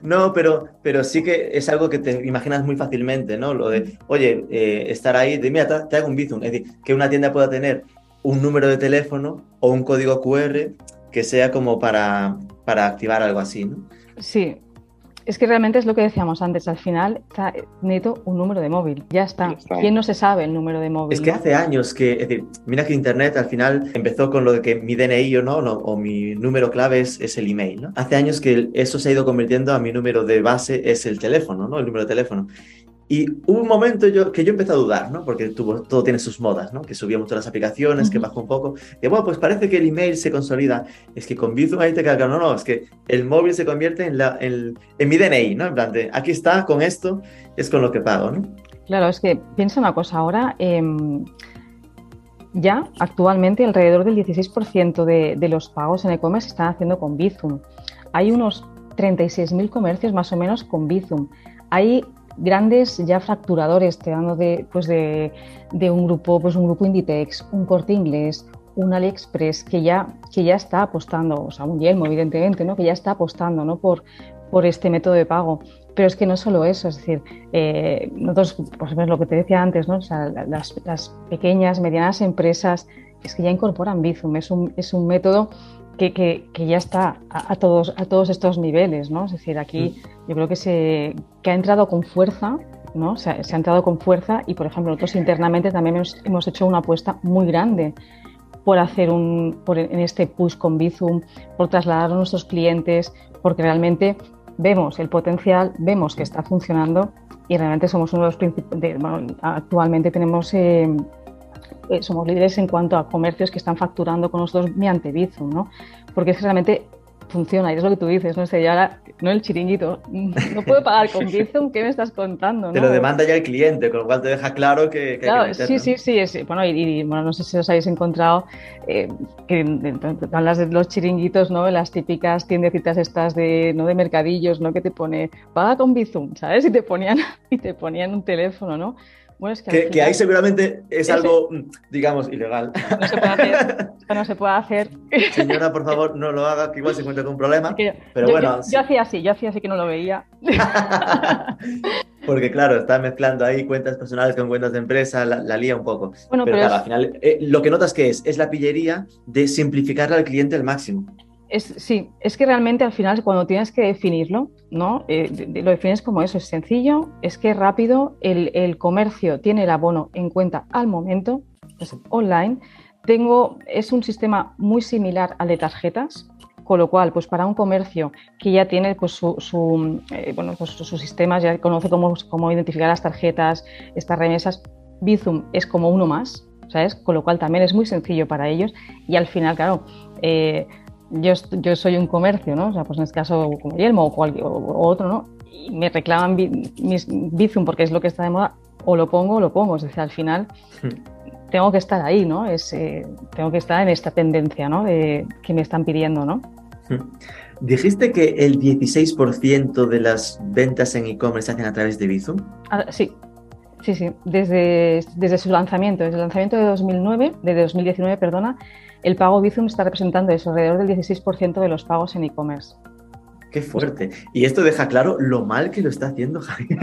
No, pero, pero sí que es algo que te imaginas muy fácilmente, ¿no? Lo de, oye, eh, estar ahí, de mira, te, hago un bizum. Es decir, que una tienda pueda tener un número de teléfono o un código QR que sea como para, para activar algo así, ¿no? Sí, es que realmente es lo que decíamos antes, al final está neto un número de móvil, ya está. ¿Quién no se sabe el número de móvil? Es que hace años que, es decir, mira que Internet al final empezó con lo de que mi DNI o no, o mi número clave es, es, el email, ¿no? Hace años que eso se ha ido convirtiendo a mi número de base es el teléfono, ¿no? El número de teléfono. Y hubo un momento yo, que yo empecé a dudar, ¿no? Porque tuvo, todo tiene sus modas, ¿no? Que subíamos todas las aplicaciones, que bajó un poco. Y bueno, pues parece que el email se consolida. Es que con Bizum ahí te cargan. No, no, es que el móvil se convierte en, la, en, mi DNI, ¿no? En plan de, aquí está, con esto, es con lo que pago, ¿no? Claro, es que piensa una cosa ahora. Em, ya actualmente alrededor del 16% de, de los pagos en e-commerce se están haciendo con Bizum. Hay unos 36.000 comercios más o menos con Bizum. Hay grandes ya fracturadores, te dando de, pues de, un grupo, pues un grupo Inditex, un corte inglés, un AliExpress que ya, que ya está apostando, o sea, un Yelmo, evidentemente, ¿no? que ya está apostando ¿no? por, por este método de pago. Pero es que no solo eso, es decir, eh, nosotros, por ejemplo, lo que te decía antes, ¿no? O sea, las, las, pequeñas, medianas empresas, es que ya incorporan Bizum, es un, es un método que, ya está a, todos, a todos estos niveles, ¿no? Es decir, aquí mm. yo creo que, se, que ha entrado con fuerza, ¿no? Se, ha entrado con fuerza y, por ejemplo, nosotros internamente también hemos, hecho una apuesta muy grande por hacer un, por, en este push con Bizum, por trasladar a nuestros clientes, porque realmente vemos el potencial, vemos que está funcionando y realmente somos uno de los principales, bueno, actualmente tenemos... Eh, eh, somos líderes en cuanto a comercios que están facturando con nosotros mediante Bizum, ¿no? Porque es realmente funciona y es lo que tú dices, no sé, ya no el chiringuito, no puedo pagar con Bizum, ¿qué me estás contando? Te lo demanda ya el cliente, con lo cual te deja claro que, claro, sí, sí, sí, sí, bueno, y, bueno, no sé si os habéis encontrado eh, que hablas de los chiringuitos, ¿no? Las típicas tiendecitas estas de, ¿no? de mercadillos, ¿no? Que te pone, paga con Bizum, ¿sabes? Y te ponían, y te ponían un teléfono, ¿no? Bueno, es que, ahí seguramente es algo, mm, digamos, ilegal. no se puede hacer. esto no se puede hacer. Señora, por favor, no lo haga, que igual se encuentra con un problema. Que- Pero yo, bueno, yo- sí. yo hacía así, yo hacía así que no lo veía. Porque claro, está mezclando ahí cuentas personales con cuentas de empresa, la, la lía un poco. Bueno, pero pero claro, es- al final, eh, lo que notas que es, es la pillería de simplificarle al cliente al máximo. Es, sí, es que realmente al final cuando tienes que definirlo, ¿no? Eh, de- de- lo defines como eso, es sencillo, es que rápido, el, comercio tiene el abono en cuenta al momento, es online. Tengo, es un sistema muy similar al de tarjetas, con lo cual, pues para un comercio que ya tiene pues, su, eh, bueno, pues, sus sistemas, ya conoce cómo, cómo identificar las tarjetas, estas remesas, Bizum es como uno más, ¿sabes? Con lo cual también es muy sencillo para ellos y al final, claro, eh, yo, yo soy un comercio, ¿no? O sea, pues en este caso como Yelmo o, cualquier, o, o otro, ¿no? Y me reclaman mis Bizum porque es lo que está de moda, o lo pongo o lo pongo. Es decir, al final tengo que estar ahí, ¿no? Es, eh, tengo que estar en esta tendencia, ¿no? De, que me están pidiendo, ¿no? Dijiste que el 16% de las ventas en e-commerce se hacen a través de Bizum. Ah, sí, sí, sí. Desde, desde su lanzamiento, desde el lanzamiento de 2009, de 2019, perdona, el pago Bizum está representando eso, alrededor del 16% de los pagos en e-commerce. Qué fuerte. Y esto deja claro lo mal que lo está haciendo Javier.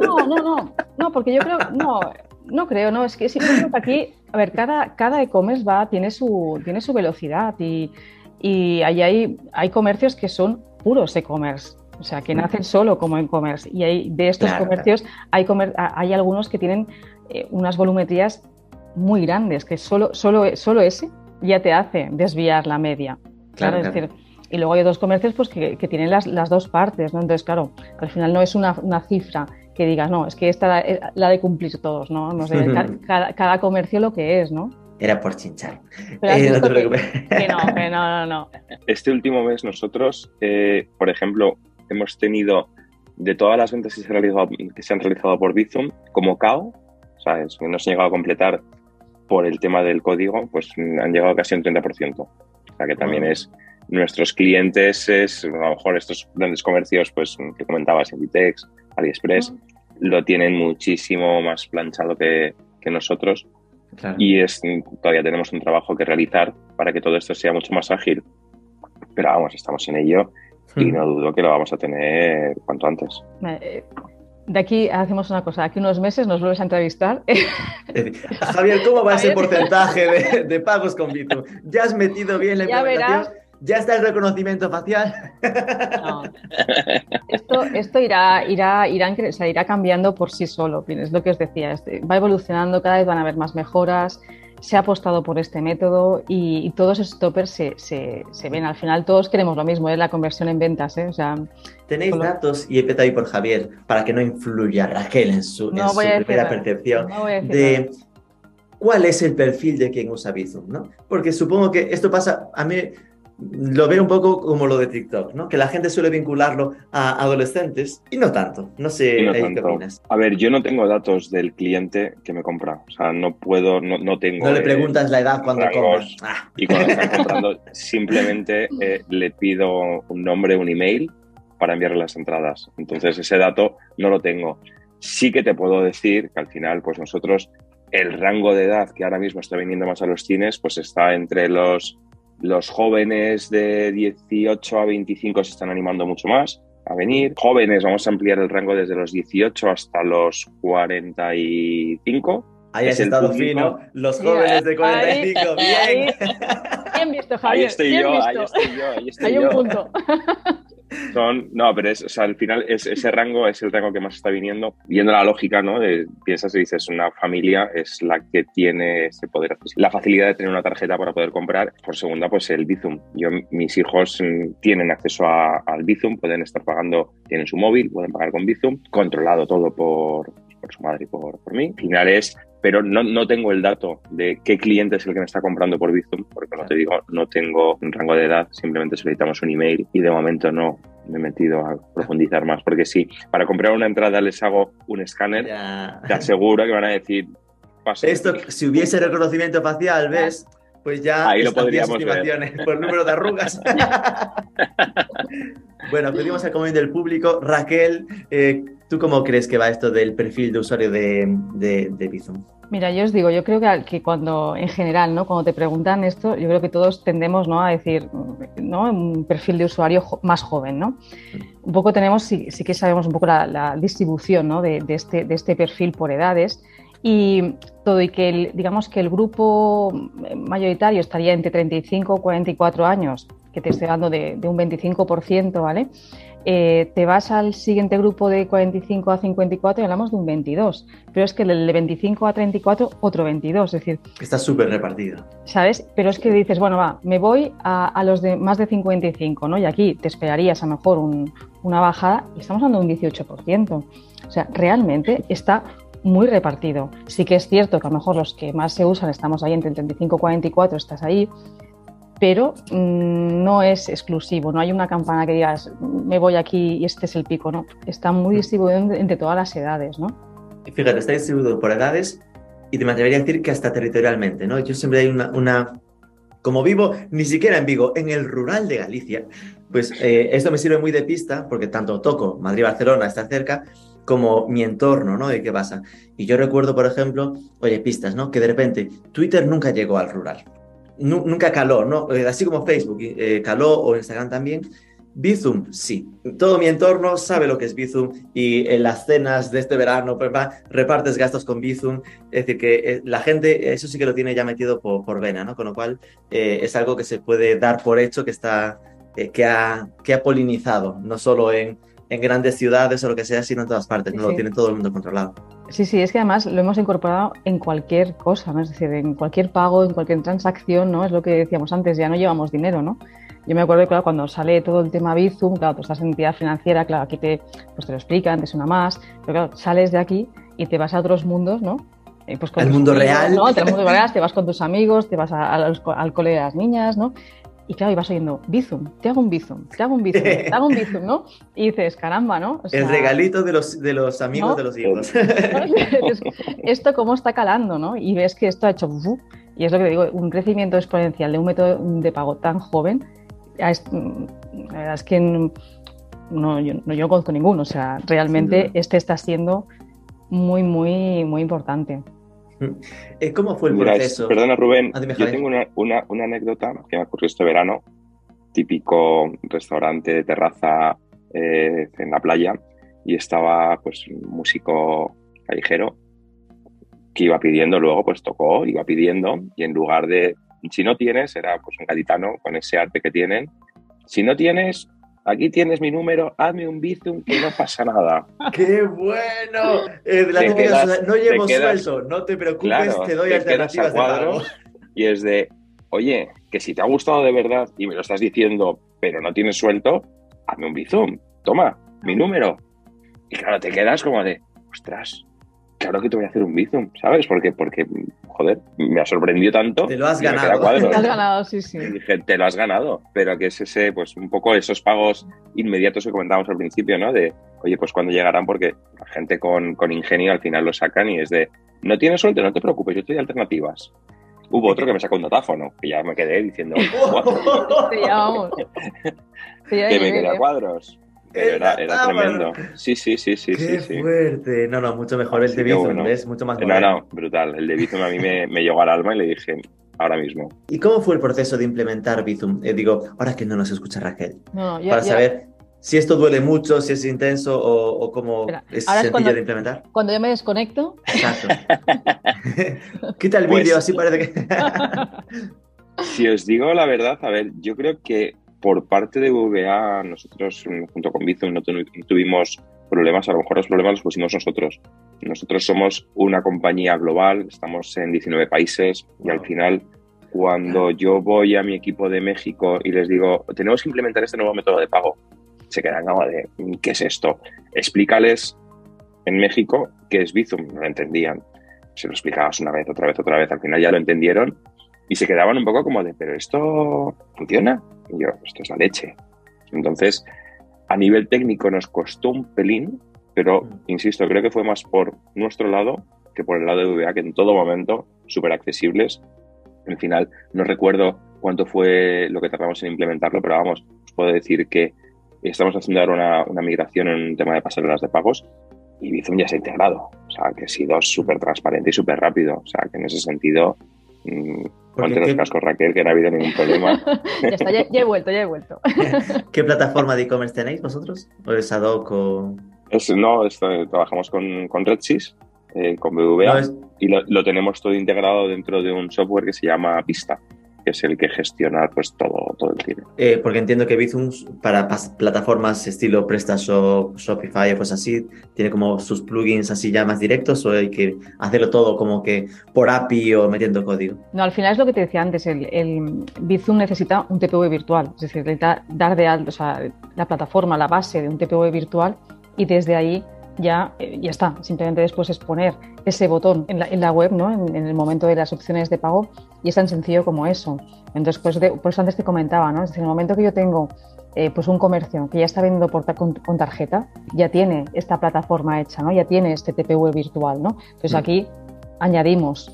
No, no, no, no, porque yo creo, no, no creo, no, es que que aquí, a ver, cada, cada e-commerce va, tiene su, tiene su velocidad y, y ahí hay, hay comercios que son puros e-commerce, o sea, que nacen solo como e-commerce y hay, de estos Claro, comercios hay, comer- hay algunos que tienen eh, unas volumetrías muy grandes, que solo, solo, solo ese ya te hace desviar la media. Claro, Claro, es decir, y luego hay otros comercios pues, que, que tienen las, las dos partes, ¿no? Entonces, claro, al final no es una, una cifra que digas, no, es que esta es la de cumplir todos, ¿no? No sé, ca- cada, cada comercio lo que es, ¿no? Era por chinchar. Eh, no que, preocupes. que no, que no, no, no. Este último mes nosotros, eh, por ejemplo, hemos tenido de todas las ventas que se han realizado, que se han realizado por Bizum, como CAO, ¿sabes? que no se han llegado a completar por el tema del código, pues han llegado casi a un 30%. O sea que también es nuestros clientes, es, a lo mejor estos grandes comercios, pues que comentabas, Inditex, AliExpress, lo tienen muchísimo más planchado que, que nosotros Claro. y es, todavía tenemos un trabajo que realizar para que todo esto sea mucho más ágil. Pero vamos, estamos en ello y no dudo que lo vamos a tener cuanto antes. De aquí hacemos una cosa, aquí unos meses nos vuelves a entrevistar. Javier, ¿cómo va ese porcentaje de, de pagos con Bizum? ¿Ya has metido bien la Ya implementación? verás. ¿Ya está el reconocimiento facial? No. Esto, esto irá, irá, irá, cambiando por sí solo, es lo que os decía, va evolucionando, cada vez van a haber más mejoras, se ha apostado por este método y, y todos esos toppers se, se- se ven. Al final todos queremos lo mismo, es la conversión en ventas. ¿eh? O sea, ¿Tenéis Solo- datos, y empiezo ahí por Javier, para que no influya Raquel en su, en primera nada. percepción no de cuál es el perfil de quien usa Bizum, ¿no? Porque supongo que esto pasa, a mí lo veo un poco como lo de TikTok, ¿no? Que la gente suele vincularlo a adolescentes y no tanto. No sé, no qué opinas. A ver, yo no tengo datos del cliente que me compra. O sea, no puedo, no, no tengo. No le eh, preguntas la edad cuando compras. Ah, Y cuando están comprando, simplemente eh, le pido un nombre, un email para enviarle las entradas. Entonces, ese dato no lo tengo. Sí que te puedo decir que al final, pues nosotros, el rango de edad que ahora mismo está viniendo más a los cines, pues está entre los, los jóvenes de 18 a 25 se están animando mucho más a venir. Jóvenes, vamos a ampliar el rango desde los 18 hasta los 45. ahí Es has el estado público. fino. Los jóvenes de ahí, 45, ahí. bien. Bien visto, Ahí Javier. estoy bien yo, visto. ahí estoy yo, ahí estoy Hay yo. un punto. Son, no, pero es, o sea, al final es, ese rango es el rango que más está viniendo. Viendo la lógica, ¿no? De, piensas y dices, una familia es la que tiene ese poder. La facilidad de tener una tarjeta para poder comprar. Por segunda, pues el Bizum. Yo, mis hijos mm, tienen acceso a- al Bizum, pueden estar pagando, tienen su móvil, pueden pagar con Bizum, controlado todo por, por su madre y por, por mí. Al final es pero no, no tengo el dato de qué cliente es el que me está comprando por Bizum, porque como te digo, no tengo un rango de edad, simplemente solicitamos un email y de momento no me he metido a profundizar más, porque si para comprar una entrada les hago un escáner, Ya. te aseguro que van a decir, paso. Esto, si hubiese reconocimiento facial, ¿ves? pues ya Ahí lo podríamos estimaciones por número de arrugas. bueno, pedimos al comentario del público. Raquel, eh, ¿tú cómo crees que va esto del perfil de usuario de, de, Bizum? Mira, yo os digo, yo creo que, que, cuando, en general, ¿no? cuando te preguntan esto, yo creo que todos tendemos ¿no? a decir, ¿no? un perfil de usuario más joven, ¿no? Un poco tenemos, sí, sí que sabemos un poco la, distribución ¿no? de, de, este, de este perfil por edades y todo y que el, digamos que el grupo mayoritario estaría entre 35 y 44 años, que te estoy dando de, un 25%, ¿vale? Eh, te vas al siguiente grupo de 45 a 54 y hablamos de un 22, pero es que el de 25 a 34 otro 22, es decir... Está súper repartido. ¿Sabes? Pero es que dices, bueno, va, me voy a, los de más de 55, ¿no? Y aquí te esperarías a lo mejor una bajada y estamos hablando de un 18%. O sea, realmente está muy repartido. Sí que es cierto que a lo mejor los que más se usan estamos ahí entre el 35 y 44, estás ahí, pero mm, no es exclusivo, no hay una campana que digas me voy aquí y este es el pico, no. Está muy mm. distribuido entre todas las edades, ¿no? Fíjate, está distribuido por edades y te me atrevería a decir que hasta territorialmente, ¿no? Yo siempre hay una, una como vivo ni siquiera en Vigo, en el rural de Galicia, pues eh, esto me sirve muy de pista porque tanto toco Madrid-Barcelona, está cerca, como mi entorno, ¿no? De qué pasa. Y yo recuerdo, por ejemplo, oye, pistas, ¿no? Que de repente Twitter nunca llegó al rural. Nunca caló, ¿no? Eh, así como Facebook eh, caló o Instagram también. Bizum, sí. Todo mi entorno sabe lo que es Bizum y en las cenas de este verano repartes gastos con Bizum. Es decir, que eh, la gente eso sí que lo tiene ya metido por, por vena, ¿no? Con lo cual es algo que se puede dar por hecho que está, que, ha, que ha polinizado, no solo en, en grandes ciudades o lo que sea, sino en todas partes, no lo tiene todo el mundo controlado. Sí, sí, es que además lo hemos incorporado en cualquier cosa, ¿no? Es decir, en cualquier pago, en cualquier transacción, ¿no? Es lo que decíamos antes, ya no llevamos dinero, ¿no? Yo me acuerdo claro, cuando sale todo el tema Bizum, claro, tú estás en entidad financiera, claro, aquí te, pues te lo explican, te suena más, pero claro, sales de aquí y te vas a otros mundos, ¿no? Pues con el mundo real. ¿no? Al mundo real, te vas con tus amigos, te vas al cole de las niñas, ¿no? Y claro, ibas oyendo Bizum, te hago un Bizum, te hago un Bizum, te hago un Bizum, ¿no? Y dices, caramba, ¿no? el regalito de los, de los amigos de los hijos. esto cómo está calando, ¿no? Y ves que esto ha hecho... Y es lo que digo, un crecimiento exponencial de un método de pago tan joven, es, la verdad es que no, yo, no, conozco ninguno. O sea, realmente este está siendo muy, muy, muy importante. Eh, ¿Cómo fue el proceso? perdona, Rubén, ah, yo tengo una, anécdota que me ocurrió este verano, típico restaurante de terraza eh, en la playa, y estaba pues un músico callejero que iba pidiendo, luego pues tocó, iba pidiendo, y en lugar de, si no tienes, era pues un gaditano con ese arte que tienen, si no tienes, aquí tienes mi número, hazme un bizum que no pasa nada. ¡Qué bueno! Eh, no llevo sueldo, no te preocupes, te doy alternativas de pago. Y es de, oye, que si te ha gustado de verdad y me lo estás diciendo, pero no tienes suelto, hazme un bizum, toma, mi número. Y claro, te quedas como de, ostras, claro que te voy a hacer un Bizum, ¿sabes? Porque, porque, joder, me ha sorprendido tanto. Te lo has ganado. Te lo has ganado, sí, sí. Y dije, te lo has ganado, pero que es ese, pues un poco esos pagos inmediatos que comentábamos al principio, ¿no? De, oye, pues cuando llegarán, porque la gente con, con ingenio al final lo sacan y es de, no tienes suerte, no te preocupes, yo estoy de alternativas. Hubo otro que me sacó un datáfono, que ya me quedé diciendo, que me quedé a cuadros era, tremendo. Sí, sí, sí, sí. Qué sí, fuerte. No, no, mucho mejor el de Bizum, es mucho más No, no, brutal. El de Bizum a mí me, llegó al alma y le dije, ahora mismo. ¿Y cómo fue el proceso de implementar Bizum? Eh, digo, ahora que no nos escucha Raquel, para saber si esto duele mucho, si es intenso o, cómo es sencillo de implementar. Cuando yo me desconecto. Exacto. Quita el pues vídeo, así parece que. si os digo la verdad, a ver, yo creo que por parte de VA, nosotros junto con Bizum no tuvimos problemas, a lo mejor los problemas los pusimos nosotros. Nosotros somos una compañía global, estamos en 19 países y al final cuando yo voy a mi equipo de México y les digo, tenemos que implementar este nuevo método de pago, se quedan como de, ¿qué es esto? Explícales en México qué es Bizum, no lo entendían. Se lo explicabas una vez, otra vez, otra vez, al final ya lo entendieron y se quedaban un poco como de, ¿pero esto funciona? Y yo, esto es la leche. Entonces, a nivel técnico nos costó un pelín, pero mm. insisto, creo que fue más por nuestro lado que por el lado de VA, que en todo momento súper accesibles. Al final, no recuerdo cuánto fue lo que tardamos en implementarlo, pero vamos, os puedo decir que estamos haciendo ahora una, migración en un tema de pasarelas de pagos y Bizum ya se ha integrado. O sea, que ha sido súper transparente y súper rápido. O sea, que en ese sentido, ponte los cascos, Raquel, que no ha habido ningún problema. ya está, ya, he vuelto, ya he vuelto. ¿Qué plataforma de e-commerce tenéis vosotros? ¿O es Adoc o...? no, trabajamos con, con RedSys, eh, con BVA, y lo, lo, tenemos todo integrado dentro de un software que se llama Pista que es el que gestiona pues todo, todo el cine. Eh, porque entiendo que Bizum para plataformas estilo PrestaShop, Shopify o pues así, tiene como sus plugins así ya más directos o hay que hacerlo todo como que por API o metiendo código. No, al final es lo que te decía antes, el, el Bizum necesita un TPV virtual, es decir, necesita dar de alto, o sea, la plataforma, la base de un TPV virtual y desde ahí ya, eh, ya está. Simplemente después es poner ese botón en la, en la web, ¿no? En, el momento de las opciones de pago, y es tan sencillo como eso. Entonces, pues por eso antes te comentaba, ¿no? Es decir, en el momento que yo tengo eh, pues un comercio que ya está vendiendo por con, tarjeta, ya tiene esta plataforma hecha, ¿no? Ya tiene este TPV virtual, ¿no? Entonces mm. aquí añadimos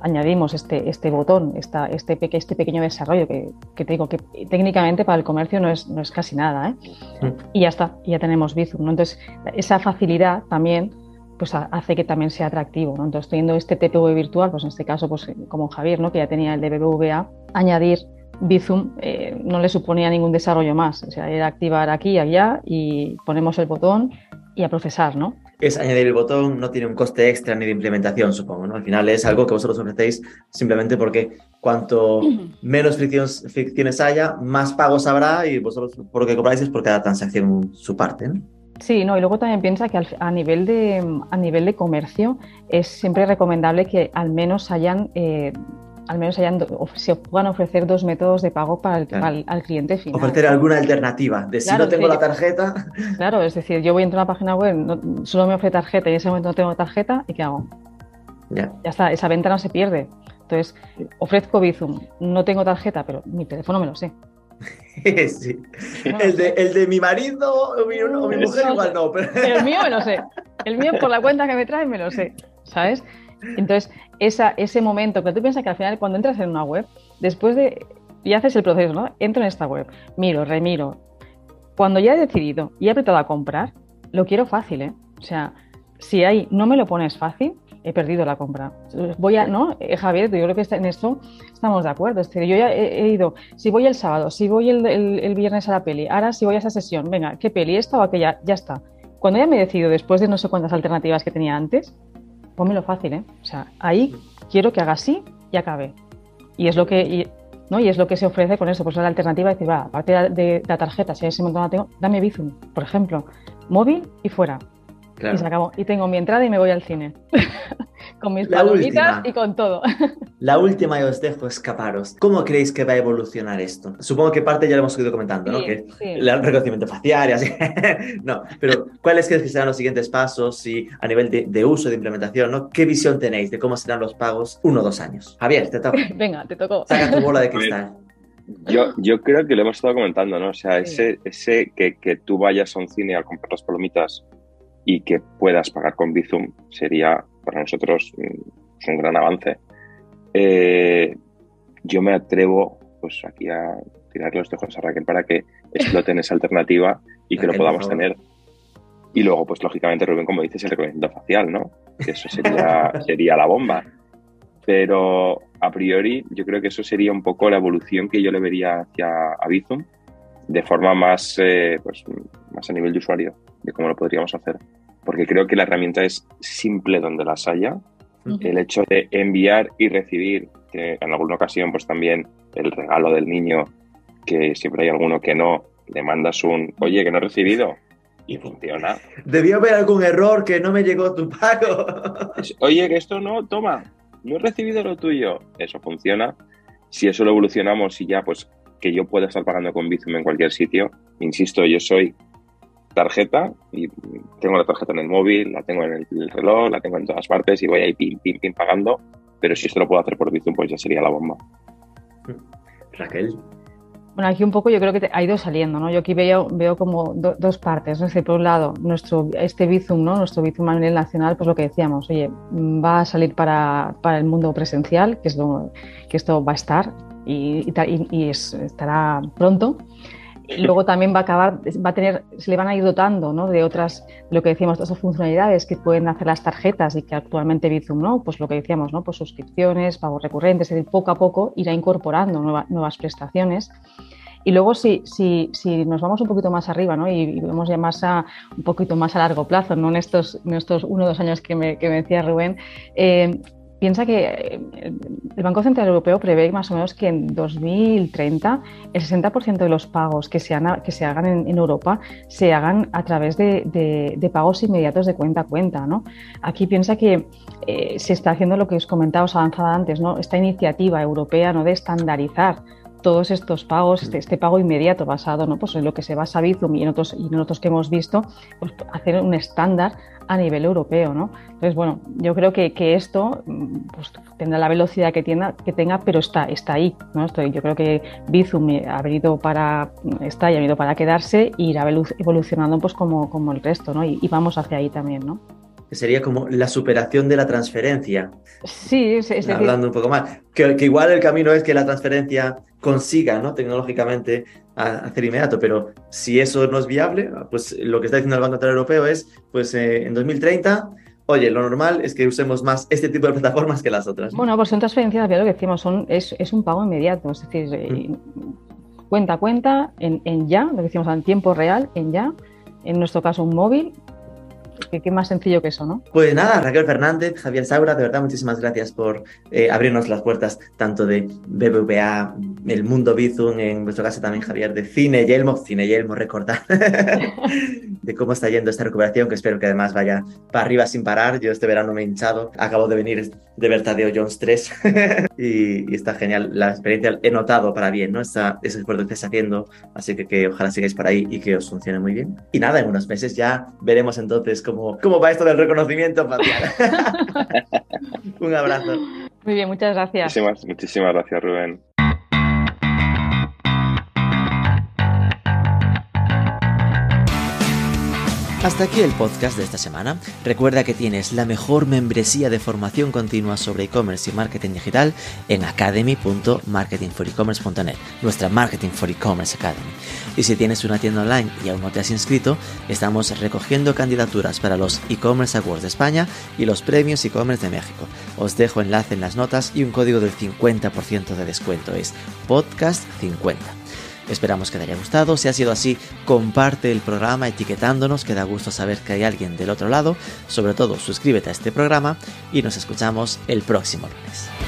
añadimos este, este botón, esta, este, este pequeño desarrollo que, que, te digo que técnicamente para el comercio no es, no es casi nada. ¿eh? Mm. Y ya está, ya tenemos Bizum. ¿no? Entonces, esa facilidad también pues hace que también sea atractivo. ¿no? Entonces, teniendo este TPV virtual, pues en este caso, pues como Javier, ¿no? que ya tenía el de BBVA, añadir Bizum eh, no le suponía ningún desarrollo más. O sea, era activar aquí y allá y ponemos el botón y a procesar, ¿no? Es añadir el botón, no tiene un coste extra ni de implementación, supongo, ¿no? Al final es algo que vosotros ofrecéis simplemente porque cuanto menos fricciones, haya, más pagos habrá y vosotros por lo que cobráis es por cada transacción su parte, ¿no? Sí, no, y luego también piensa que a nivel de, a nivel de comercio es siempre recomendable que al menos hayan eh, al menos se puedan ofrecer dos métodos de pago para el, al, cliente final. Ofrecer alguna alternativa, de si no tengo la tarjeta. Claro, es decir, yo voy a entrar a una página web, solo me ofrece tarjeta y en ese momento no tengo tarjeta, ¿y qué hago? Ya. ya está, esa venta no se pierde. Entonces, ofrezco Bizum, no tengo tarjeta, pero mi teléfono me lo sé. sí. el, de, el, de, mi marido o mi, mi mujer igual no. Pero... El mío me lo sé. El mío por la cuenta que me trae me lo sé. ¿Sabes? Entonces, ese momento, que tú piensas que al final cuando entras en una web, después de, y haces el proceso, ¿no? Entro en esta web, miro, remiro. Cuando ya he decidido y he apretado a comprar, lo quiero fácil, ¿eh? O sea, si ahí no me lo pones fácil, he perdido la compra. Voy a, ¿no? Eh, Javier, yo creo que en esto estamos de acuerdo. Es decir, yo ya he, ido, si voy el sábado, si voy el, viernes a la peli, ahora si voy a esa sesión, venga, ¿qué peli? ¿Esta o aquella? Ya está. Cuando ya me he decidido, después de no sé cuántas alternativas que tenía antes, pónmelo fácil, ¿eh? O sea, ahí quiero que haga así y acabe. Y es lo que, ¿no? y es lo que se ofrece con eso, pues la alternativa es decir, va, aparte de, la tarjeta, si ese montón tengo, dame Bizum, por ejemplo, móvil y fuera. Y se acabó. Y tengo mi entrada y me voy al cine. con mis palomitas y con todo. La última y os dejo escaparos. ¿Cómo creéis que va a evolucionar esto? Supongo que parte ya lo hemos ido comentando, ¿no? Que el reconocimiento facial y así. no, pero ¿cuáles creéis que serán los siguientes pasos y a nivel de, uso, de implementación, ¿no? ¿Qué visión tenéis de cómo serán los pagos uno o dos años? Javier, te toca. Venga, te tocó. Saca tu bola de cristal. Yo, yo creo que lo hemos estado comentando, ¿no? O sea, ese, ese que, que tú vayas a un cine a comprar las palomitas y que puedas pagar con Bizum sería para nosotros mm, un gran avance. Eh, yo me atrevo pues aquí a tirar los tejos a Raquel para que exploten esa alternativa y que lo podamos tener. Y luego, pues lógicamente, Rubén, como dices, el reconocimiento facial, ¿no? eso sería, sería la bomba. Pero a priori, yo creo que eso sería un poco la evolución que yo le vería hacia Bizum de forma más, eh, pues, más a nivel de usuario, de cómo lo podríamos hacer. Porque creo que la herramienta es simple donde las haya. El hecho de enviar y recibir, que en alguna ocasión, pues también el regalo del niño, que siempre hay alguno que no, le mandas un, oye, que no he recibido, y funciona. Debió haber algún error que no me llegó tu pago. Oye, que esto no, toma, no he recibido lo tuyo. Eso funciona. Si eso lo evolucionamos y ya, pues que yo pueda estar pagando con Bizum en cualquier sitio. Insisto, yo soy tarjeta y tengo la tarjeta en el móvil, la tengo en el, reloj, la tengo en todas partes y voy ahí pim, pim, pim pagando. Pero si esto lo puedo hacer por Bizum, pues ya sería la bomba. Raquel. Bueno, aquí un poco yo creo que ha ido saliendo, ¿no? Yo aquí veo, veo como dos partes, ¿no? por un lado, nuestro, este Bizum, ¿no? Nuestro Bizum a nivel nacional, pues lo que decíamos, oye, va a salir para, para el mundo presencial, que es lo que esto va a estar y, y, estará pronto. Luego también va a acabar, va a tener, se le van a ir dotando ¿no? de otras, lo que decíamos, otras funcionalidades que pueden hacer las tarjetas y que actualmente Bizum no, pues lo que decíamos, ¿no? Pues suscripciones, pagos recurrentes, es decir, poco a poco irá incorporando nuevas prestaciones. Y luego si, si, si, nos vamos un poquito más arriba ¿no? y, vemos ya más a, un poquito más a largo plazo, no en estos, en estos uno o dos años que me, que me decía Rubén, eh, Piensa que eh, el Banco Central Europeo prevé más o menos que en 2030 el 60% de los pagos que se, hagan, en, Europa se hagan a través de, pagos inmediatos de cuenta a cuenta. ¿no? Aquí piensa que eh, se está haciendo lo que os comentaba, os avanzaba antes, ¿no? esta iniciativa europea ¿no? de estandarizar todos estos pagos, este, este, pago inmediato basado ¿no? pues en lo que se basa Bizum y en otros, y en otros que hemos visto, pues hacer un estándar a nivel europeo. ¿no? Entonces, bueno, yo creo que, que esto pues, tendrá la velocidad que, tenga, que tenga, pero está, está ahí. ¿no? Estoy, yo creo que Bizum ha venido para, está y ha venido para quedarse y irá evolucionando pues, como, como el resto, ¿no? y, y vamos hacia ahí también. ¿no? Que sería como la superación de la transferencia. Sí, es, es Hablando un poco más. Que, que, igual el camino es que la transferencia consiga, ¿no? Tecnológicamente hacer inmediato, pero si eso no es viable, pues lo que está diciendo el Banco Central Europeo es, pues eh, en 2030 oye, lo normal es que usemos más este tipo de plataformas que las otras. Bueno, pues son transferencias, lo que decimos, son, es, es, un pago inmediato, es decir, eh, mm. cuenta a cuenta, en, en, ya, lo que decimos en tiempo real, en ya, en nuestro caso un móvil, ¿Qué, más sencillo que eso, ¿no? Pues nada, Raquel Fernández, Javier Saura, de verdad, muchísimas gracias por eh, abrirnos las puertas tanto de BBVA, el mundo Bizum, en vuestro caso también, Javier, de Cine Yelmo, Cine Yelmo, recordar, de cómo está yendo esta recuperación, que espero que además vaya para arriba sin parar. Yo este verano me he hinchado, acabo de venir de ver Tadeo Jones 3 y, está genial la experiencia, he notado para bien, ¿no? Esa, ese esfuerzo que estáis haciendo, así que, que ojalá sigáis por ahí y que os funcione muy bien. Y nada, en unos meses ya veremos entonces cómo, cómo va esto del reconocimiento facial. Un abrazo. Muy bien, muchas gracias. Muchísimas, muchísimas gracias, Rubén. Hasta aquí el podcast de esta semana. Recuerda que tienes la mejor membresía de formación continua sobre e-commerce y marketing digital en academy.marketingforecommerce.net, nuestra Marketing for E-Commerce Academy. Y si tienes una tienda online y aún no te has inscrito, estamos recogiendo candidaturas para los e-commerce awards de España y los premios e-commerce de México. Os dejo enlace en las notas y un código del 50% de descuento. Es podcast 50. Esperamos que te haya gustado. Si ha sido así, comparte el programa etiquetándonos, que da gusto saber que hay alguien del otro lado. Sobre todo, suscríbete a este programa y nos escuchamos el próximo lunes.